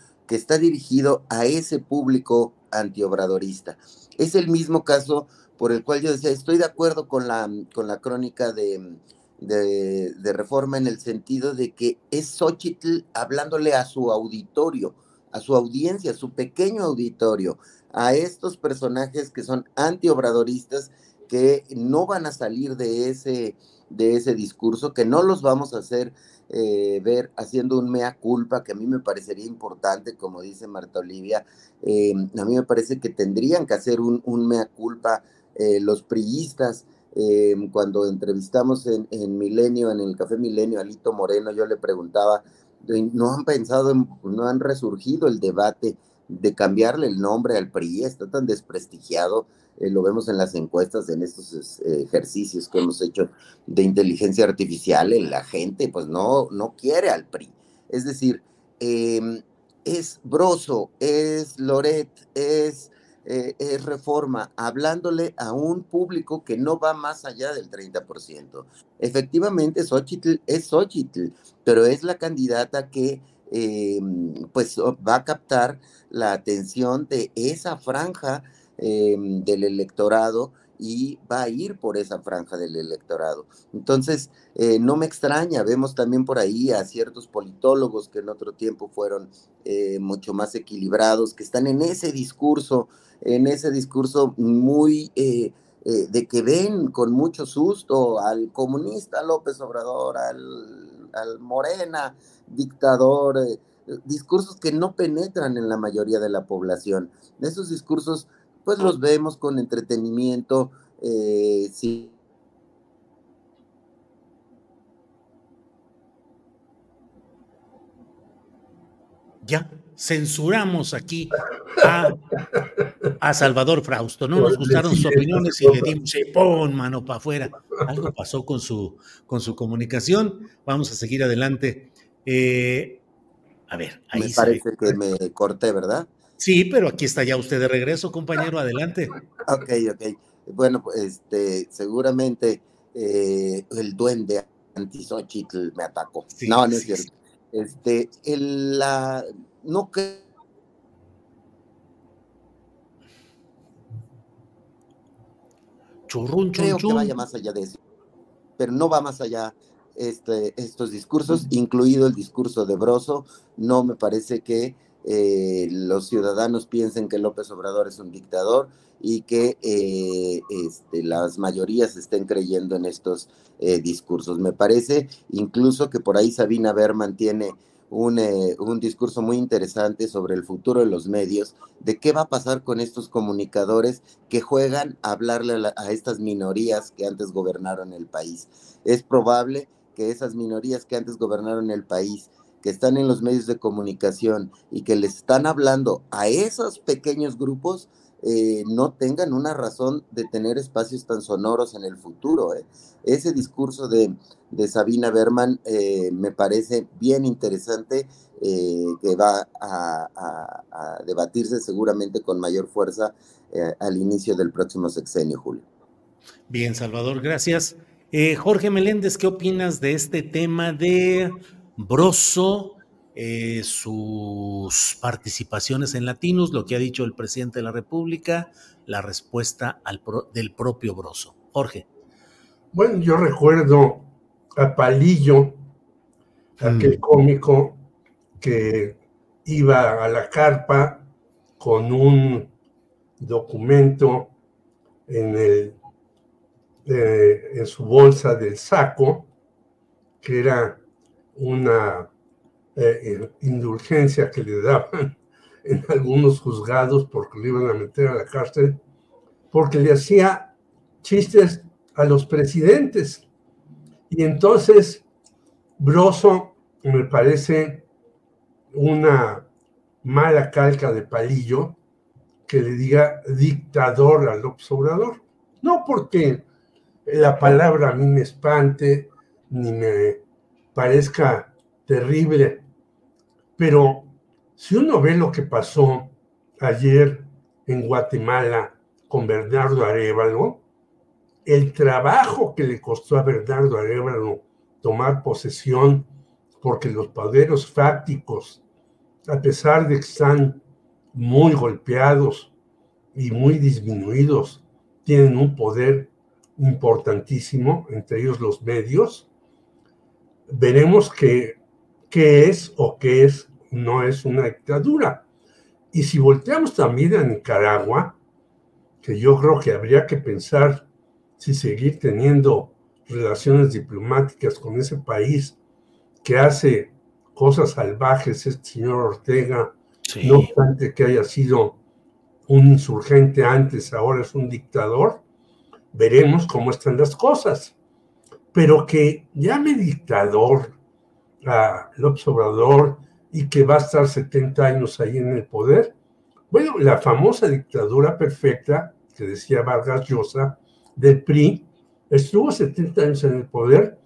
que está dirigido a ese público antiobradorista. Es el mismo caso por el cual yo decía, estoy de acuerdo con la, con la crónica de, de, reforma en el sentido de que es Xochitl hablándole a su auditorio, a su audiencia, a su pequeño auditorio, a estos personajes que son antiobradoristas, que no van a salir de ese, de ese discurso, que no los vamos a hacer eh, ver haciendo un mea culpa que a mí me parecería importante, como dice Marta Olivia, eh, a mí me parece que tendrían que hacer un, mea culpa eh, los priistas. cuando entrevistamos en, Milenio, en el Café Milenio, a Lito Moreno, yo le preguntaba, ¿no han pensado, no han resurgido el debate de cambiarle el nombre al PRI? Está tan desprestigiado eh, lo vemos en las encuestas, en estos eh, ejercicios que hemos hecho de inteligencia artificial, la gente pues no, no quiere al PRI. Es decir, em, es Broso, es Loret, es eh, es reforma, hablándole a un público que no va más allá del 30%. Efectivamente, Xochitl es Xochitl, pero es la candidata que eh, pues va a captar la atención de esa franja eh, del electorado y va a ir por esa franja del electorado. Entonces, eh, no me extraña, vemos también por ahí a ciertos politólogos que en otro tiempo fueron eh, mucho más equilibrados, que están en ese discurso, en ese discurso muy eh, de que ven con mucho susto al comunista López Obrador, al, al Morena, dictador, discursos que no penetran en la mayoría de la población. Esos discursos pues los vemos con entretenimiento, eh, sí. Ya, censuramos aquí a, a, Salvador Frausto. No nos gustaron sus opiniones y le dimos, pon mano para afuera. Algo pasó con su, con su comunicación. Vamos a seguir adelante. Eh, a ver, ahí Me parece que me corté, ¿verdad? Sí, pero aquí está ya usted de regreso, compañero, adelante. Ok, ok. Bueno, pues este, seguramente eh, el duende antisochitl me atacó. no, no es cierto. Este, el, la, no creo. Churrun, creo que vaya más allá de eso, pero no va más allá este, estos discursos, incluido el discurso de Broso, no me parece que eh, los ciudadanos piensen que López Obrador es un dictador y que eh, este, las mayorías estén creyendo en estos eh, discursos. Me parece incluso que por ahí Sabina Berman tiene un, un, discurso muy interesante sobre el futuro de los medios, de qué va a pasar con estos comunicadores que juegan a hablarle a, a estas minorías que antes gobernaron el país. Es probable que esas minorías que antes gobernaron el país que están en los medios de comunicación y que les están hablando a esos pequeños grupos, eh, no tengan una razón de tener espacios tan sonoros en el futuro. Eh. Ese discurso de, de Sabina Berman eh, me parece bien interesante, que va a, a, debatirse seguramente con mayor fuerza al inicio del próximo sexenio, Julio. Bien, Salvador, gracias. Jorge Meléndez, ¿qué opinas de este tema de Broso, eh, sus participaciones en Latinos, lo que ha dicho el presidente de la República, la respuesta al del propio Broso. Jorge. Bueno, yo recuerdo a Palillo, aquel mm. cómico que iba a la carpa con un documento en, el, eh, en su bolsa del saco, que era una eh, indulgencia que le daban en algunos juzgados porque le iban a meter a la cárcel, porque le hacía chistes a los presidentes. Y entonces, Broso me parece una mala calca de palillo que le diga dictador al observador. No porque la palabra a mí me espante, ni me parezca terrible, pero si uno ve lo que pasó ayer en Guatemala con Bernardo Arevalo, el trabajo que le costó a Bernardo Arevalo tomar posesión, porque los poderes fácticos, a pesar de que están muy golpeados y muy disminuidos, tienen un poder importantísimo, entre ellos los medios, veremos qué, qué es o qué es, no es una dictadura. Y si volteamos también a Nicaragua, que yo creo que habría que pensar si seguir teniendo relaciones diplomáticas con ese país que hace cosas salvajes, este señor Ortega, no obstante que haya sido un insurgente antes, ahora es un dictador, veremos cómo están las cosas pero que llame dictador a López Obrador y que va a estar 70 años ahí en el poder. Bueno, la famosa dictadura perfecta que decía Vargas Llosa del PRI estuvo 70 años en el poder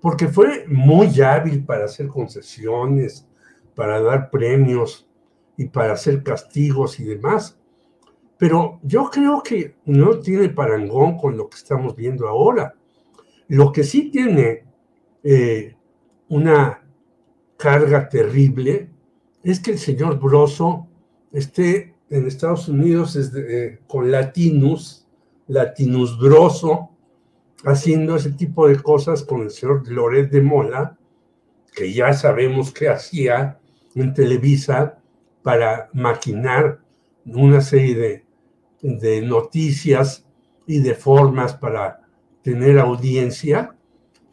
porque fue muy hábil para hacer concesiones, para dar premios y para hacer castigos y demás. pero yo creo que no tiene parangón con lo que estamos viendo ahora. Lo que sí tiene eh, una carga terrible es que el señor Broso esté en Estados Unidos eh, con Latinus, Latinus Broso, haciendo ese tipo de cosas con el señor Loret de Mola, que ya sabemos que hacía en Televisa para maquinar una serie de noticias y de formas para tener audiencia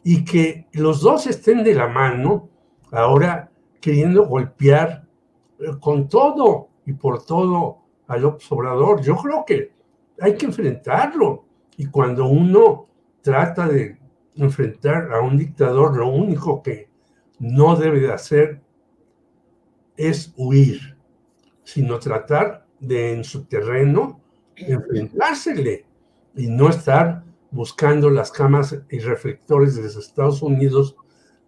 y que los dos estén de la mano ahora queriendo golpear eh, con todo y por todo al observador. Yo creo que hay que enfrentarlo y cuando uno trata de enfrentar a un dictador, lo único que no debe de hacer es huir, sino tratar de en su terreno enfrentársele y no estar buscando las camas y reflectores de los Estados Unidos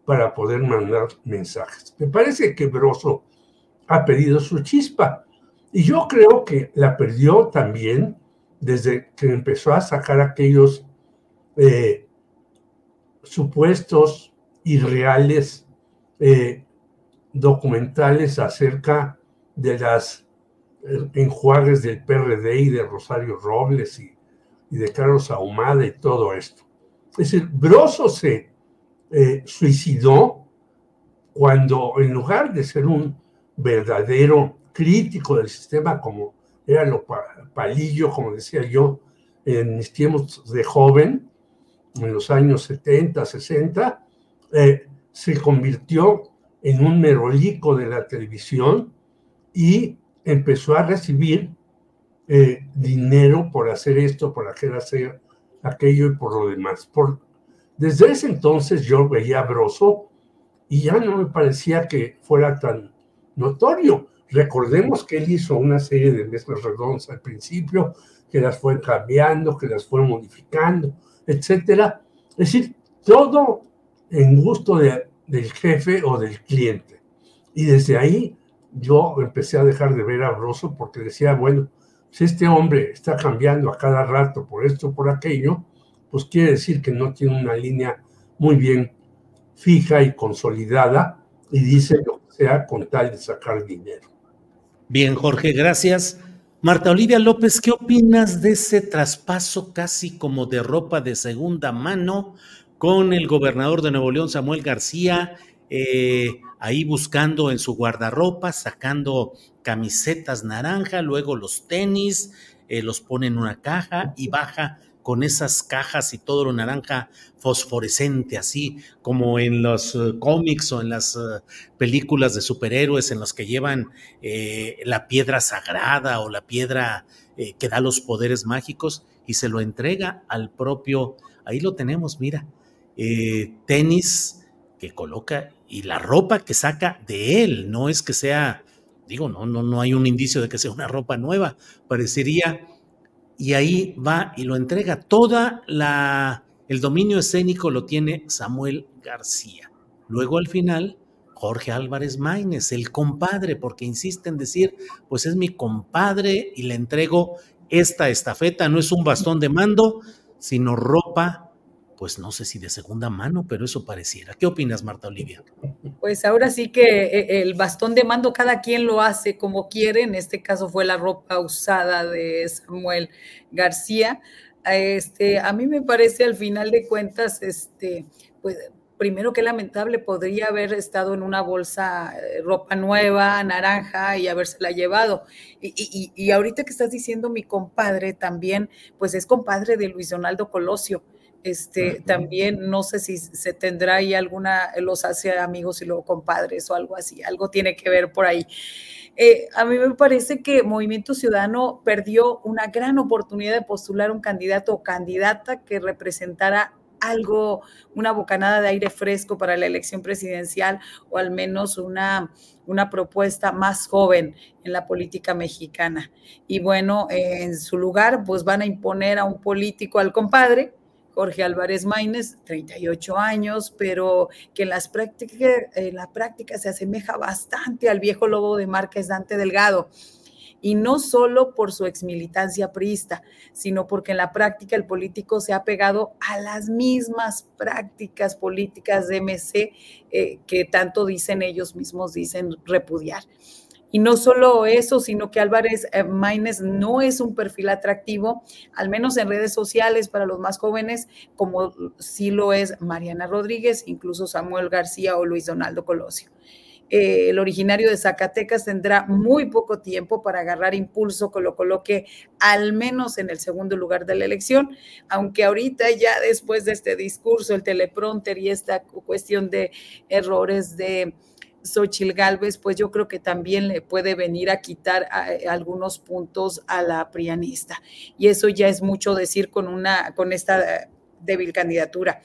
para poder mandar mensajes. Me parece que Broso ha perdido su chispa y yo creo que la perdió también desde que empezó a sacar aquellos eh, supuestos irreales eh, documentales acerca de las eh, enjuagues del PRD y de Rosario Robles y y de Carlos Ahumada y todo esto. Es decir, Broso se eh, suicidó cuando en lugar de ser un verdadero crítico del sistema como era lo palillo, como decía yo, en mis tiempos de joven, en los años 70, 60, eh, se convirtió en un merolico de la televisión y empezó a recibir eh, dinero por hacer esto, por hacer, aquello y por lo demás. Por, desde ese entonces yo veía a Broso y ya no me parecía que fuera tan notorio. Recordemos que él hizo una serie de mesas redondas al principio, que las fue cambiando, que las fue modificando, etcétera. Es decir, todo en gusto del jefe o del cliente. Y desde ahí yo empecé a dejar de ver a Broso porque decía, bueno, si este hombre está cambiando a cada rato por esto, por aquello, pues quiere decir que no tiene una línea muy bien fija y consolidada y dice lo que sea con tal de sacar dinero. Bien, Jorge, gracias. Marta Olivia López, ¿qué opinas de ese traspaso casi como de ropa de segunda mano con el gobernador de Nuevo León, Samuel García, eh, ahí buscando en su guardarropa, sacando camisetas naranja, luego los tenis, eh, los pone en una caja y baja con esas cajas y todo lo naranja fosforescente, así como en los eh, cómics o en las eh, películas de superhéroes en los que llevan la piedra sagrada o la piedra que da los poderes mágicos y se lo entrega al propio, ahí lo tenemos, mira, tenis que coloca y la ropa que saca de él, no es que sea digo, no, no, no hay un indicio de que sea una ropa nueva, parecería, y ahí va y lo entrega. Toda la, el dominio escénico lo tiene Samuel García. Luego al final, Jorge Álvarez Maínez, el compadre, porque insiste en decir, pues es mi compadre y le entrego esta estafeta, no es un bastón de mando, sino ropa pues no sé si de segunda mano, pero eso pareciera. ¿Qué opinas, Marta Olivia? Pues ahora sí que eh, el bastón de mando cada quien lo hace como quiere. En este caso fue la ropa usada de Samuel García. Este, a mí me parece al final de cuentas, este, pues primero que lamentable, podría haber estado en una bolsa eh, ropa nueva, naranja, y habérsela llevado. Y, y, y, ahorita que estás diciendo mi compadre también, pues es compadre de Luis Donaldo Colosio. Este, también no sé si se tendrá ahí alguna, los hace amigos y luego compadres o algo así, algo tiene que ver por ahí. Eh, a mí me parece que Movimiento Ciudadano perdió una gran oportunidad de postular un candidato o candidata que representara algo, una bocanada de aire fresco para la elección presidencial o al menos una, una propuesta más joven en la política mexicana. Y bueno, en su lugar, pues van a imponer a un político, al compadre, Jorge Álvarez Maínez, 38 años, pero que en, las prácticas, en la práctica se asemeja bastante al viejo lobo de Márquez Dante Delgado. y no solo por su exmilitancia priista, sino porque en la práctica el político se ha pegado a las mismas prácticas políticas de MC eh, que tanto dicen ellos mismos, dicen repudiar. Y no solo eso, sino que Álvarez eh, Maínez no es un perfil atractivo, al menos en redes sociales para los más jóvenes, como sí lo es Mariana Rodríguez, incluso Samuel García o Luis Donaldo Colosio. Eh, el originario de Zacatecas tendrá muy poco tiempo para agarrar impulso que lo coloque al menos en el segundo lugar de la elección, aunque ahorita ya después de este discurso, el teleprompter y esta cuestión de errores de Xochil Gálvez, pues yo creo que también le puede venir a quitar algunos puntos a la prianista. Y eso ya es mucho decir con, una, con esta débil candidatura.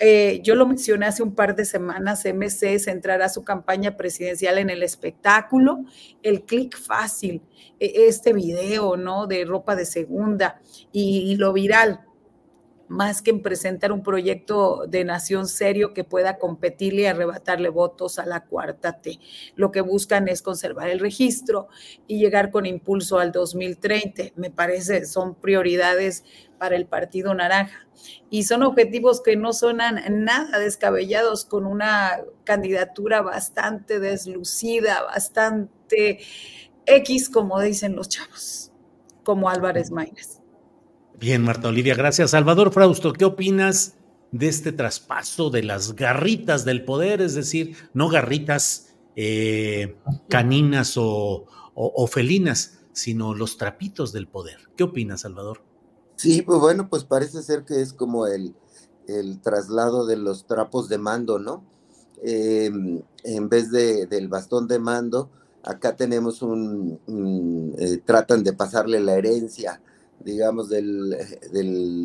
Eh, yo lo mencioné hace un par de semanas, MC centrará su campaña presidencial en el espectáculo, el clic fácil, e, este video, ¿no? De ropa de segunda y lo viral más que en presentar un proyecto de nación serio que pueda competirle y arrebatarle votos a la cuarta T. Lo que buscan es conservar el registro y llegar con impulso al 2030. Me parece son prioridades para el Partido Naranja. Y son objetivos que no sonan nada descabellados con una candidatura bastante deslucida, bastante X, como dicen los chavos, como Álvarez Maínez. Bien, Marta Olivia, gracias. Salvador Frausto, ¿qué opinas de este traspaso de las garritas del poder? Es decir, no garritas eh, caninas o, felinas, sino los trapitos del poder. ¿Qué opinas, Salvador? Sí, pues bueno, pues parece ser que es como el, traslado de los trapos de mando, ¿no? Em, en vez de, del bastón de mando, acá tenemos un, eh, tratan de pasarle la herencia digamos, del,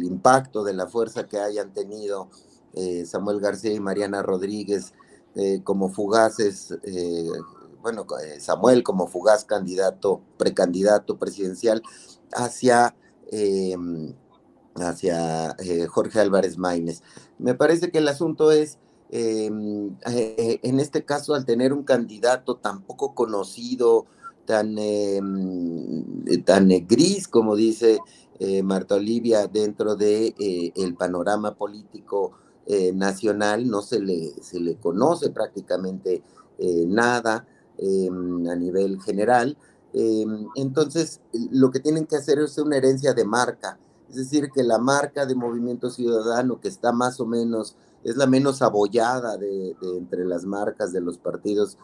impacto, de la fuerza que hayan tenido eh, Samuel García y Mariana Rodríguez eh, como fugaces, eh, bueno, Samuel como fugaz candidato, precandidato presidencial hacia, hacia Jorge Álvarez Maínez. Me parece que el asunto es, en este caso, al tener un candidato tan poco conocido, tan, em, eh, tan gris, como dice eh, Marta Olivia, dentro de eh, el panorama político nacional, no se le, se le conoce prácticamente nada em, a nivel general. Em, entonces, lo que tienen que hacer es una herencia de marca, es decir, que la marca de Movimiento Ciudadano, que está más o menos, es la menos abollada de entre las marcas de los partidos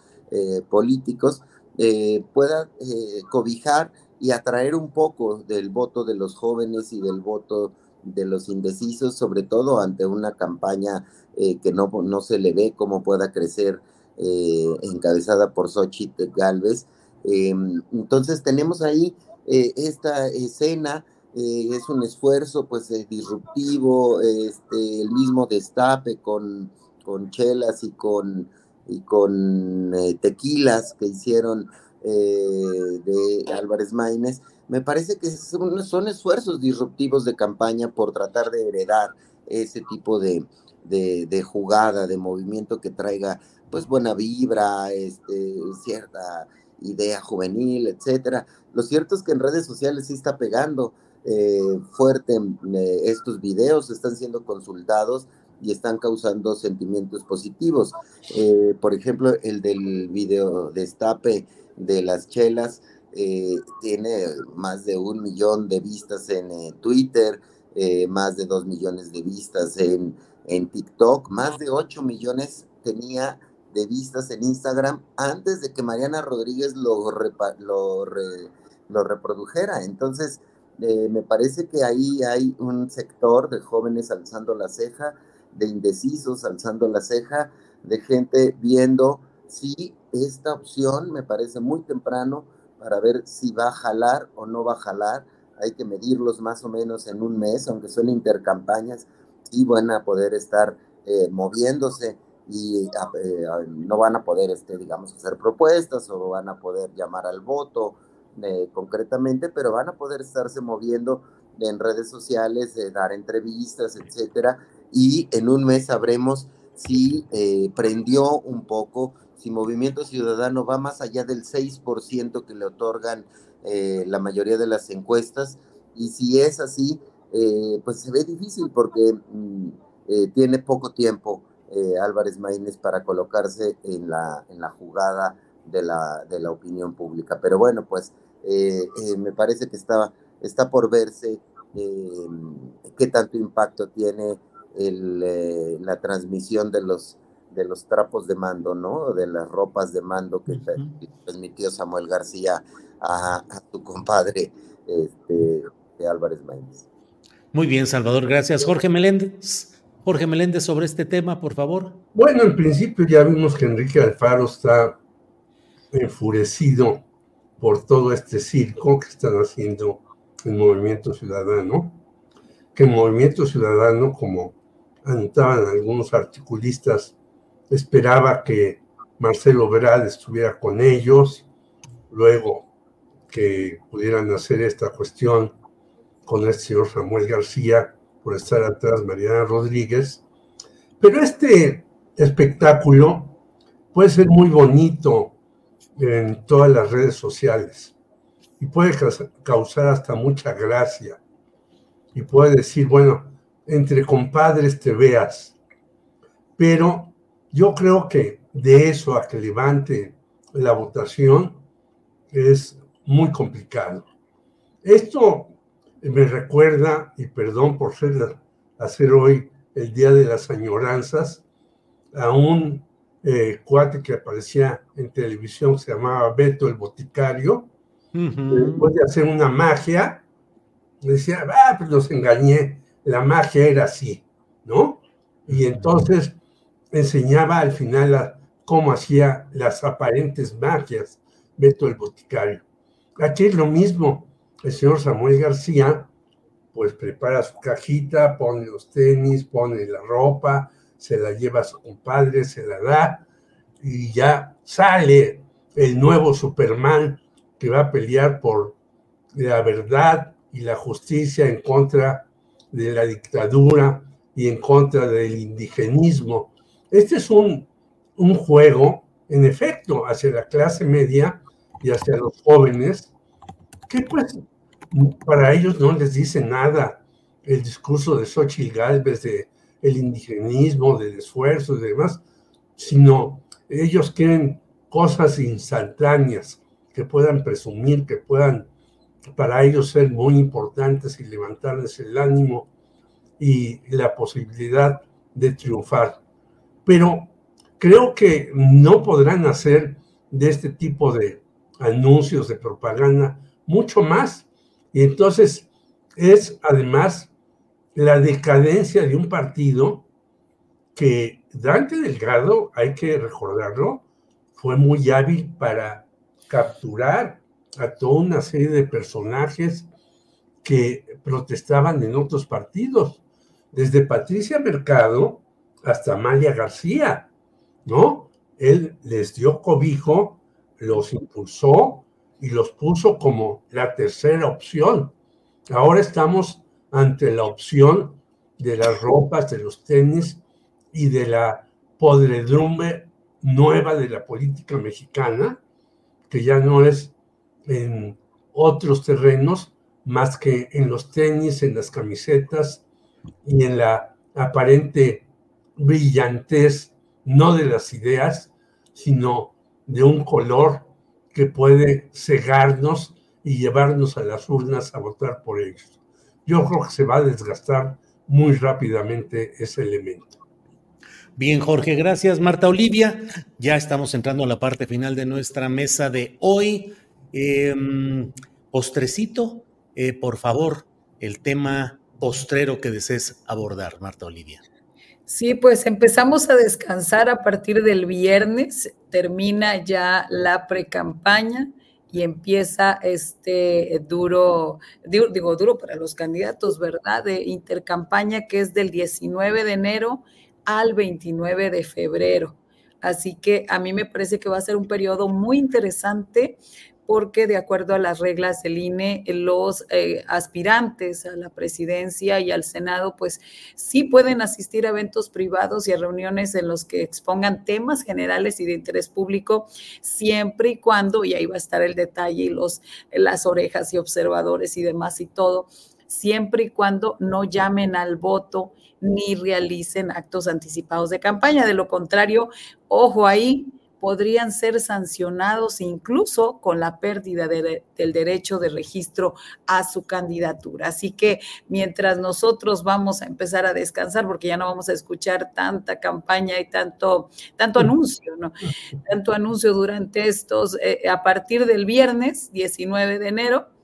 políticos, eh, pueda eh, cobijar y atraer un poco del voto de los jóvenes y del voto de los indecisos, sobre todo ante una campaña eh, que no, no se le ve cómo pueda crecer encabezada por Xochitl Galvez. entonces tenemos ahí esta escena, es un esfuerzo pues disruptivo, este, el mismo destape con, con chelas y con y con eh, tequilas que hicieron eh, de Álvarez Maínez, me parece que son, esfuerzos disruptivos de campaña por tratar de heredar ese tipo de, jugada, de movimiento que traiga pues buena vibra, este, cierta idea juvenil, etcétera. Lo cierto es que en redes sociales sí está pegando eh, fuerte estos videos, están siendo consultados y están causando sentimientos positivos. Eh, por ejemplo, el del video destape de las chelas eh, tiene más de un millón de vistas en eh, Twitter, más de dos millones de vistas en, en TikTok, más de ocho millones tenía de vistas en Instagram antes de que Mariana Rodríguez lo, lo, lo reprodujera. Entonces, me parece que ahí hay un sector de jóvenes alzando la ceja, de indecisos alzando la ceja, de gente viendo si esta opción me parece muy temprano para ver si va a jalar o no va a jalar. Hay que medirlos más o menos en un mes, aunque son intercampañas, y van a poder estar eh, moviéndose y eh, no van a poder, este, digamos, hacer propuestas o van a poder llamar al voto eh, concretamente, pero van a poder estarse moviendo en redes sociales, dar entrevistas, etcétera, y en un mes sabremos si eh, prendió un poco, si Movimiento Ciudadano va más allá del 6% que le otorgan eh, la mayoría de las encuestas. Y si es así, eh, pues se ve difícil porque mm, tiene poco tiempo Álvarez Maínez para colocarse en la, en la jugada de la, de la opinión pública. Pero bueno, pues me parece que está, está por verse qué tanto impacto tiene el, la transmisión de los de los trapos de mando, ¿no? De las ropas de mando que transmitió Samuel García a, tu compadre este, Álvarez Maínez. Muy bien, Salvador, gracias. Jorge Meléndez. Jorge Meléndez, sobre este tema, por favor. Bueno, en principio ya vimos que Enrique Alfaro está enfurecido por todo este circo que están haciendo el Movimiento Ciudadano, que el Movimiento Ciudadano, como anotaban algunos articulistas esperaba que Marcelo Veral estuviera con ellos, luego que pudieran hacer esta cuestión con el señor Samuel García por estar atrás Mariana Rodríguez. Pero este espectáculo puede ser muy bonito en todas las redes sociales y puede causar hasta mucha gracia y puede decir, bueno, entre compadres te veas, pero yo creo que de eso a que levante la votación es muy complicado. Esto me recuerda, y perdón por ser, hacer hoy el Día de las Añoranzas, a un eh, cuate que aparecía en televisión se llamaba Beto el Boticario. Después de hacer una magia, decía, ah, pues los engañé, la magia era así, ¿no? Y entonces enseñaba al final cómo hacía las aparentes magias Beto el Boticario. Aquí es lo mismo. El señor Samuel García, pues prepara su cajita, pone los tenis, pone la ropa, se la lleva a su compadre, se la da y ya sale el nuevo Superman que va a pelear por la verdad y la justicia en contra de la dictadura y en contra del indigenismo. Este es un, juego, en efecto, hacia la clase media y hacia los jóvenes, que pues para ellos no les dice nada el discurso de Xochitl Galvez de el indigenismo, del esfuerzo y demás, sino ellos quieren cosas instantáneas que puedan presumir, que puedan para ellos ser muy importantes y levantarles el ánimo y la posibilidad de triunfar pero creo que no podrán hacer de este tipo de anuncios de propaganda mucho más. Y entonces es además la decadencia de un partido que Dante Delgado, hay que recordarlo, fue muy hábil para capturar toda una serie de personajes que protestaban en otros partidos. Desde Patricia Mercado, hasta Amalia García, ¿no? Él les dio cobijo, los impulsó y los puso como la tercera opción. Ahora estamos ante la opción de las ropas, de los tenis y de la podredumbre nueva de la política mexicana, que ya no es en otros terrenos más que en los tenis, en las camisetas y en la aparente brillantez, no de las ideas, sino de un color que puede cegarnos y llevarnos a las urnas a votar por ellos. Yo creo que se va a desgastar muy rápidamente ese elemento. Bien, Jorge, gracias. Marta Olivia, ya estamos entrando a la parte final de nuestra mesa de hoy. Em, postrecito, eh, por favor, el tema postrero que desees abordar, Marta Olivia. Sí, pues empezamos a descansar a partir del viernes, termina ya la precampaña y empieza este duro, digo, duro para los candidatos, ¿verdad? De intercampaña que es del 19 de enero al 29 de febrero. Así que a mí me parece que va a ser un periodo muy interesante porque de acuerdo a las reglas del INE, los eh, aspirantes a la presidencia y al Senado, pues sí pueden asistir a eventos privados y a reuniones en los que expongan temas generales y de interés público, siempre y cuando, y ahí va a estar el detalle y los, las orejas y observadores y demás y todo, siempre y cuando no llamen al voto ni realicen actos anticipados de campaña. De lo contrario, ojo ahí, podrían ser sancionados incluso con la pérdida del derecho de registro a su candidatura. Así que mientras nosotros vamos a empezar a descansar, porque ya no vamos a escuchar tanta campaña y tanto, tanto anuncio, ¿no? Tanto anuncio durante estos, eh, a partir del viernes 19 de enero,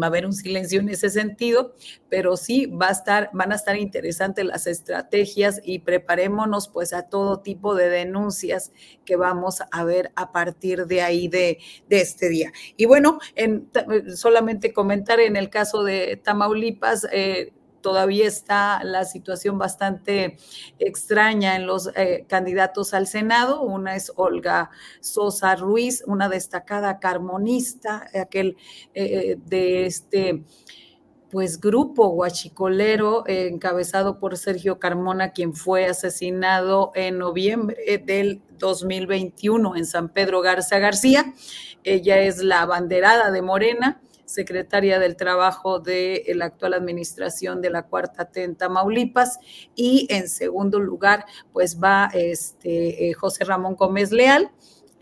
va a haber un silencio en ese sentido, pero sí va a estar, van a estar interesantes las estrategias y preparémonos pues a todo tipo de denuncias que vamos a ver a partir de ahí de, de este día. Y bueno, en, solamente comentar en el caso de Tamaulipas, eh, todavía está la situación bastante extraña en los eh, candidatos al Senado. Una es Olga Sosa Ruiz, una destacada carmonista, aquel eh, de este pues grupo guachicolero encabezado por Sergio Carmona, quien fue asesinado en noviembre del 2021 en San Pedro Garza García. Ella es la abanderada de Morena secretaria del Trabajo de la actual administración de la Cuarta T en Tamaulipas. Y en segundo lugar, pues va este, eh, José Ramón Gómez Leal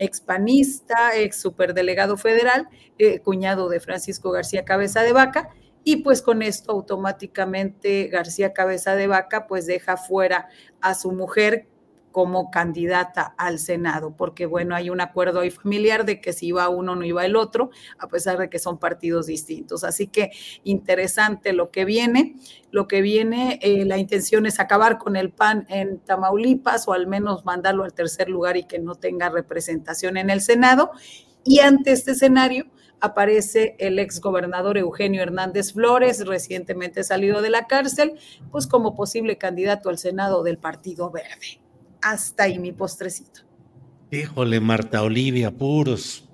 expanista, ex superdelegado federal, eh, cuñado de Francisco García Cabeza de Vaca, y pues con esto automáticamente García Cabeza de Vaca pues deja fuera a su mujer como candidata al Senado, porque bueno, hay un acuerdo ahí familiar de que si iba uno no iba el otro, a pesar de que son partidos distintos. Así que interesante lo que viene. Lo que viene, eh, la intención es acabar con el PAN en Tamaulipas o al menos mandarlo al tercer lugar y que no tenga representación en el Senado. Y ante este escenario, aparece el exgobernador Eugenio Hernández Flores, recientemente salido de la cárcel, pues como posible candidato al Senado del Partido Verde hasta ahí mi postrecito. Híjole, Marta Olivia, puros,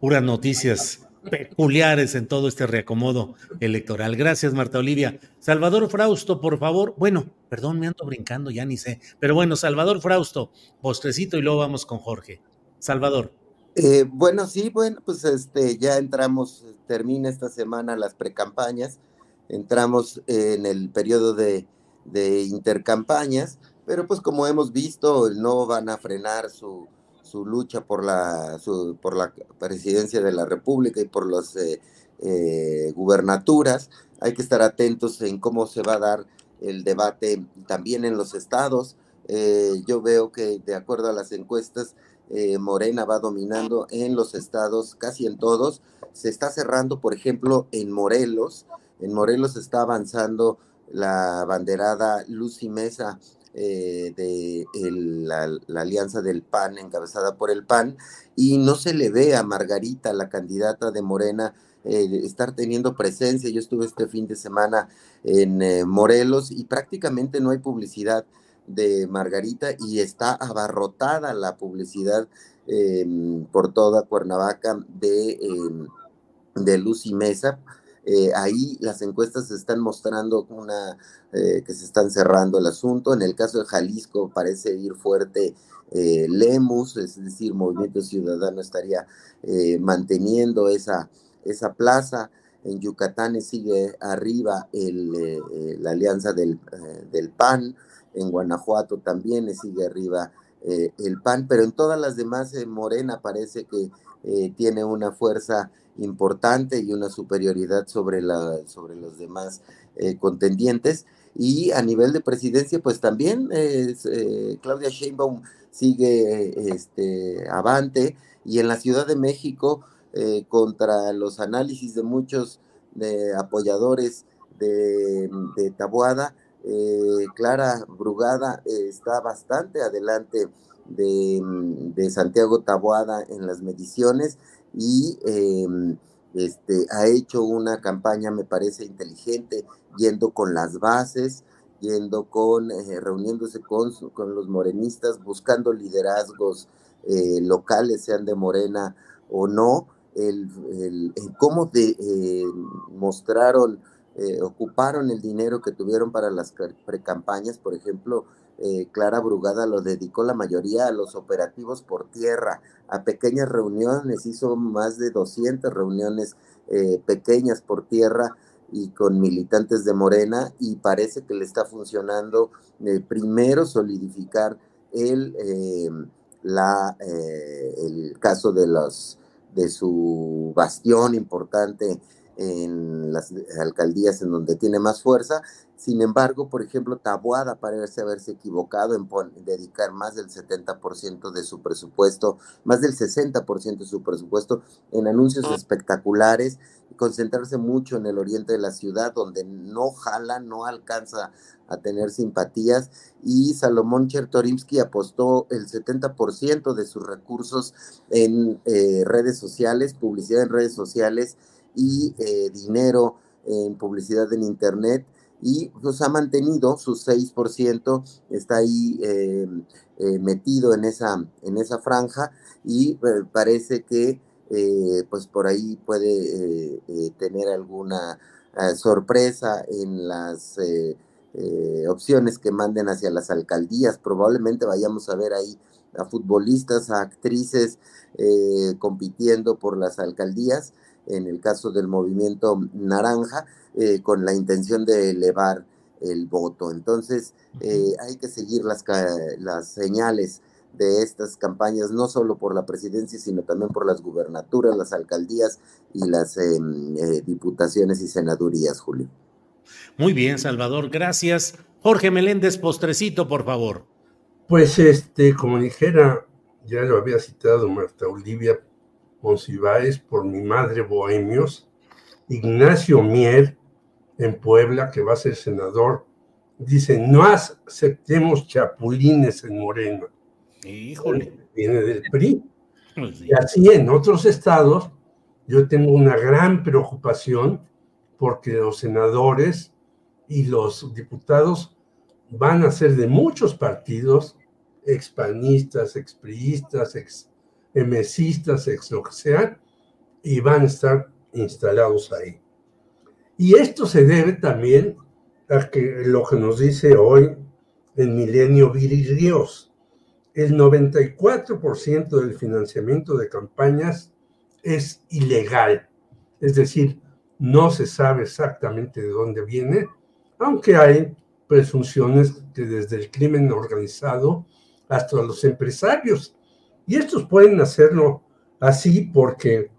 puras noticias peculiares en todo este reacomodo electoral. Gracias, Marta Olivia. Salvador Frausto, por favor. Bueno, perdón, me ando brincando, ya ni sé. Pero bueno, Salvador Frausto, postrecito y luego vamos con Jorge. Salvador. Eh, bueno, sí, bueno, pues este, ya entramos, termina esta semana las precampañas, entramos en el periodo de, de intercampañas pero pues como hemos visto, no van a frenar su, su lucha por la, por la presidencia de la República y por las eh, eh, gubernaturas. Hay que estar atentos en cómo se va a dar el debate también en los estados. Eh, yo veo que de acuerdo a las encuestas, Morena va dominando en los estados, casi en todos. Se está cerrando, por ejemplo, en Morelos. En Morelos está avanzando la banderada Lucy Mesa eh, de la, alianza del PAN, encabezada por el PAN, y no se le ve a Margarita, la candidata de Morena, estar teniendo presencia. Yo estuve este fin de semana en eh, Morelos y prácticamente no hay publicidad de Margarita y está abarrotada la publicidad em, por toda Cuernavaca de, em, de Lucy Mesa eh, ahí las encuestas están mostrando una, eh, que se están cerrando el asunto. En el caso de Jalisco parece ir fuerte eh, Lemus, es decir, Movimiento Ciudadano estaría manteniendo esa, esa plaza. En Yucatán sigue arriba la alianza del, del, PAN, en Guanajuato también sigue arriba el PAN, pero en todas las demás Morena parece que tiene una fuerza importante y una superioridad sobre, la, sobre los demás eh, contendientes. Y a nivel de presidencia, pues también eh, Claudia Sheinbaum sigue este, avante y en la Ciudad de México, eh, contra los análisis de muchos apoyadores de, de Tabuada, Clara Brugada está bastante adelante de, de Santiago Tabuada en las mediciones y em, este, ha hecho una campaña, me parece inteligente, yendo con las bases, yendo con, eh, reuniéndose con, con, los morenistas, buscando liderazgos eh, locales, sean de Morena o no, el, cómo de, eh, mostraron, eh, ocuparon el dinero que tuvieron para las precampañas, por ejemplo, eh, Clara Brugada lo dedicó la mayoría a los operativos por tierra, a pequeñas reuniones, hizo más de 200 reuniones pequeñas por tierra y con militantes de Morena y parece que le está funcionando primero solidificar el, el caso de los de su bastión importante en las alcaldías en donde tiene más fuerza. Sin embargo, por ejemplo, Tabuada parece haberse equivocado en, dedicar más del 70% de su presupuesto, más del 60% de su presupuesto en anuncios espectaculares y concentrarse mucho en el oriente de la ciudad, donde no jala, no alcanza a tener simpatías. Y Salomón Chertorimsky apostó el 70% de sus recursos en eh, redes sociales, publicidad en redes sociales y eh, dinero en publicidad en Internet y pues ha mantenido su 6%, está ahí eh, eh, metido en esa, en esa franja y parece que pues por ahí puede tener alguna sorpresa en las opciones que manden hacia las alcaldías. Probablemente vayamos a ver ahí a futbolistas, a actrices compitiendo por las alcaldías en el caso del movimiento naranja, eh, con la intención de elevar el voto. Entonces, eh, hay que seguir las, las señales de estas campañas, no solo por la presidencia, sino también por las gubernaturas, las alcaldías y las em, eh, diputaciones y senadurías, Julio. Muy bien, Salvador, gracias. Jorge Meléndez, postrecito, por favor. Pues este, como dijera, ya lo había citado Marta Olivia Monsiváis por mi madre Bohemios, Ignacio Mier en Puebla, que va a ser senador, dice, no aceptemos chapulines en Morena. Híjole. Viene del PRI. Pues y así en otros estados, yo tengo una gran preocupación porque los senadores y los diputados van a ser de muchos partidos, expanistas, expriistas, ex mesistas, ex lo que sea, y van a estar instalados ahí. Y esto se debe también a que lo que nos dice hoy el milenio Viririos, el 94% del financiamiento de campañas es ilegal, es decir, no se sabe exactamente de dónde viene, aunque hay presunciones que desde el crimen organizado hasta los empresarios y estos pueden hacerlo así porque,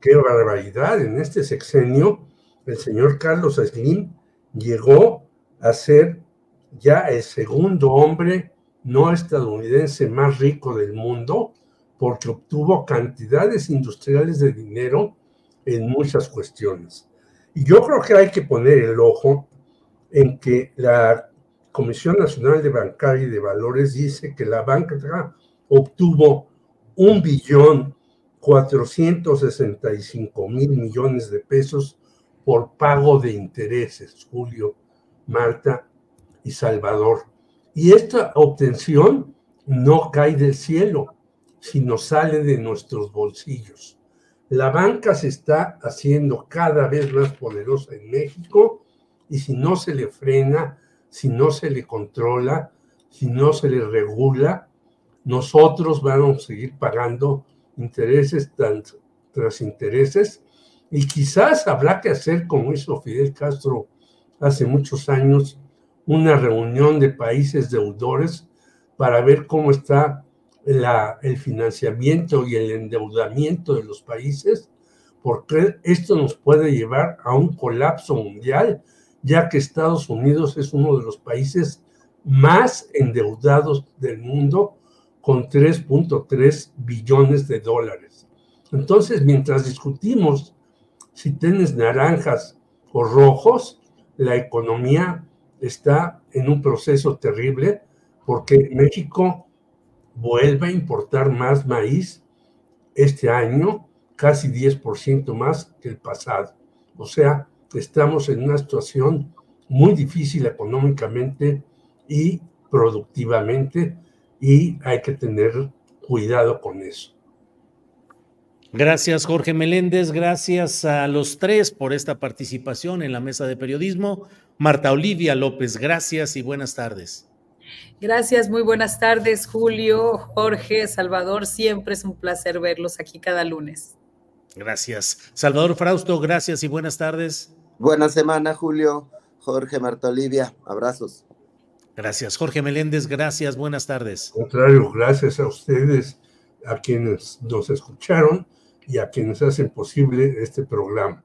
qué barbaridad, en este sexenio el señor Carlos Slim llegó a ser ya el segundo hombre no estadounidense más rico del mundo porque obtuvo cantidades industriales de dinero en muchas cuestiones. Y yo creo que hay que poner el ojo en que la Comisión Nacional de Bancaria y de Valores dice que la banca obtuvo un billón 465 mil millones de pesos por pago de intereses, Julio, Marta y Salvador. Y esta obtención no cae del cielo, sino sale de nuestros bolsillos. La banca se está haciendo cada vez más poderosa en México y si no se le frena, si no se le controla, si no se le regula, nosotros vamos a seguir pagando intereses tras intereses. Y quizás habrá que hacer, como hizo Fidel Castro hace muchos años, una reunión de países deudores para ver cómo está el financiamiento y el endeudamiento de los países, porque esto nos puede llevar a un colapso mundial, ya que Estados Unidos es uno de los países más endeudados del mundo con 3.3 billones de dólares. Entonces, mientras discutimos si tienes naranjas o rojos, la economía está en un proceso terrible porque México vuelve a importar más maíz este año, casi 10% más que el pasado. O sea, estamos en una situación muy difícil económicamente y productivamente y hay que tener cuidado con eso. Gracias Jorge Meléndez, gracias a los tres por esta participación en la mesa de periodismo. Marta Olivia López, gracias y buenas tardes. Gracias, muy buenas tardes, Julio, Jorge, Salvador. Siempre es un placer verlos aquí cada lunes. Gracias. Salvador Frausto, gracias y buenas tardes. Buena semana, Julio, Jorge, Marta Olivia. Abrazos. Gracias. Jorge Meléndez, gracias, buenas tardes. Al contrario, gracias a ustedes, a quienes nos escucharon y a quienes hacen posible este programa.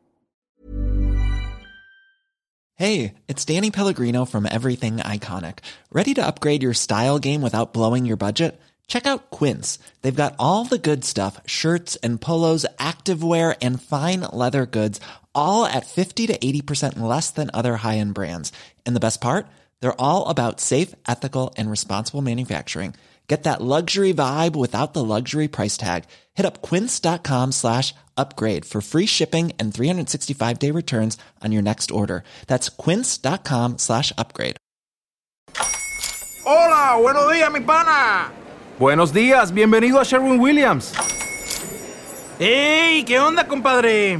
Hey, it's Danny Pellegrino from Everything Iconic. Ready to upgrade your style game without blowing your budget? Check out Quince. They've got all the good stuff shirts and polos, activewear, and fine leather goods, all at 50 to 80% less than other high end brands. And the best part? They're all about safe, ethical, and responsible manufacturing. Get that luxury vibe without the luxury price tag. Hit up quince.com slash upgrade for free shipping and 365 day returns on your next order. That's quince.com slash upgrade. Hola, buenos días, mi pana. Buenos días, bienvenido a Sherwin Williams. ¡Ey! ¿Qué onda, compadre?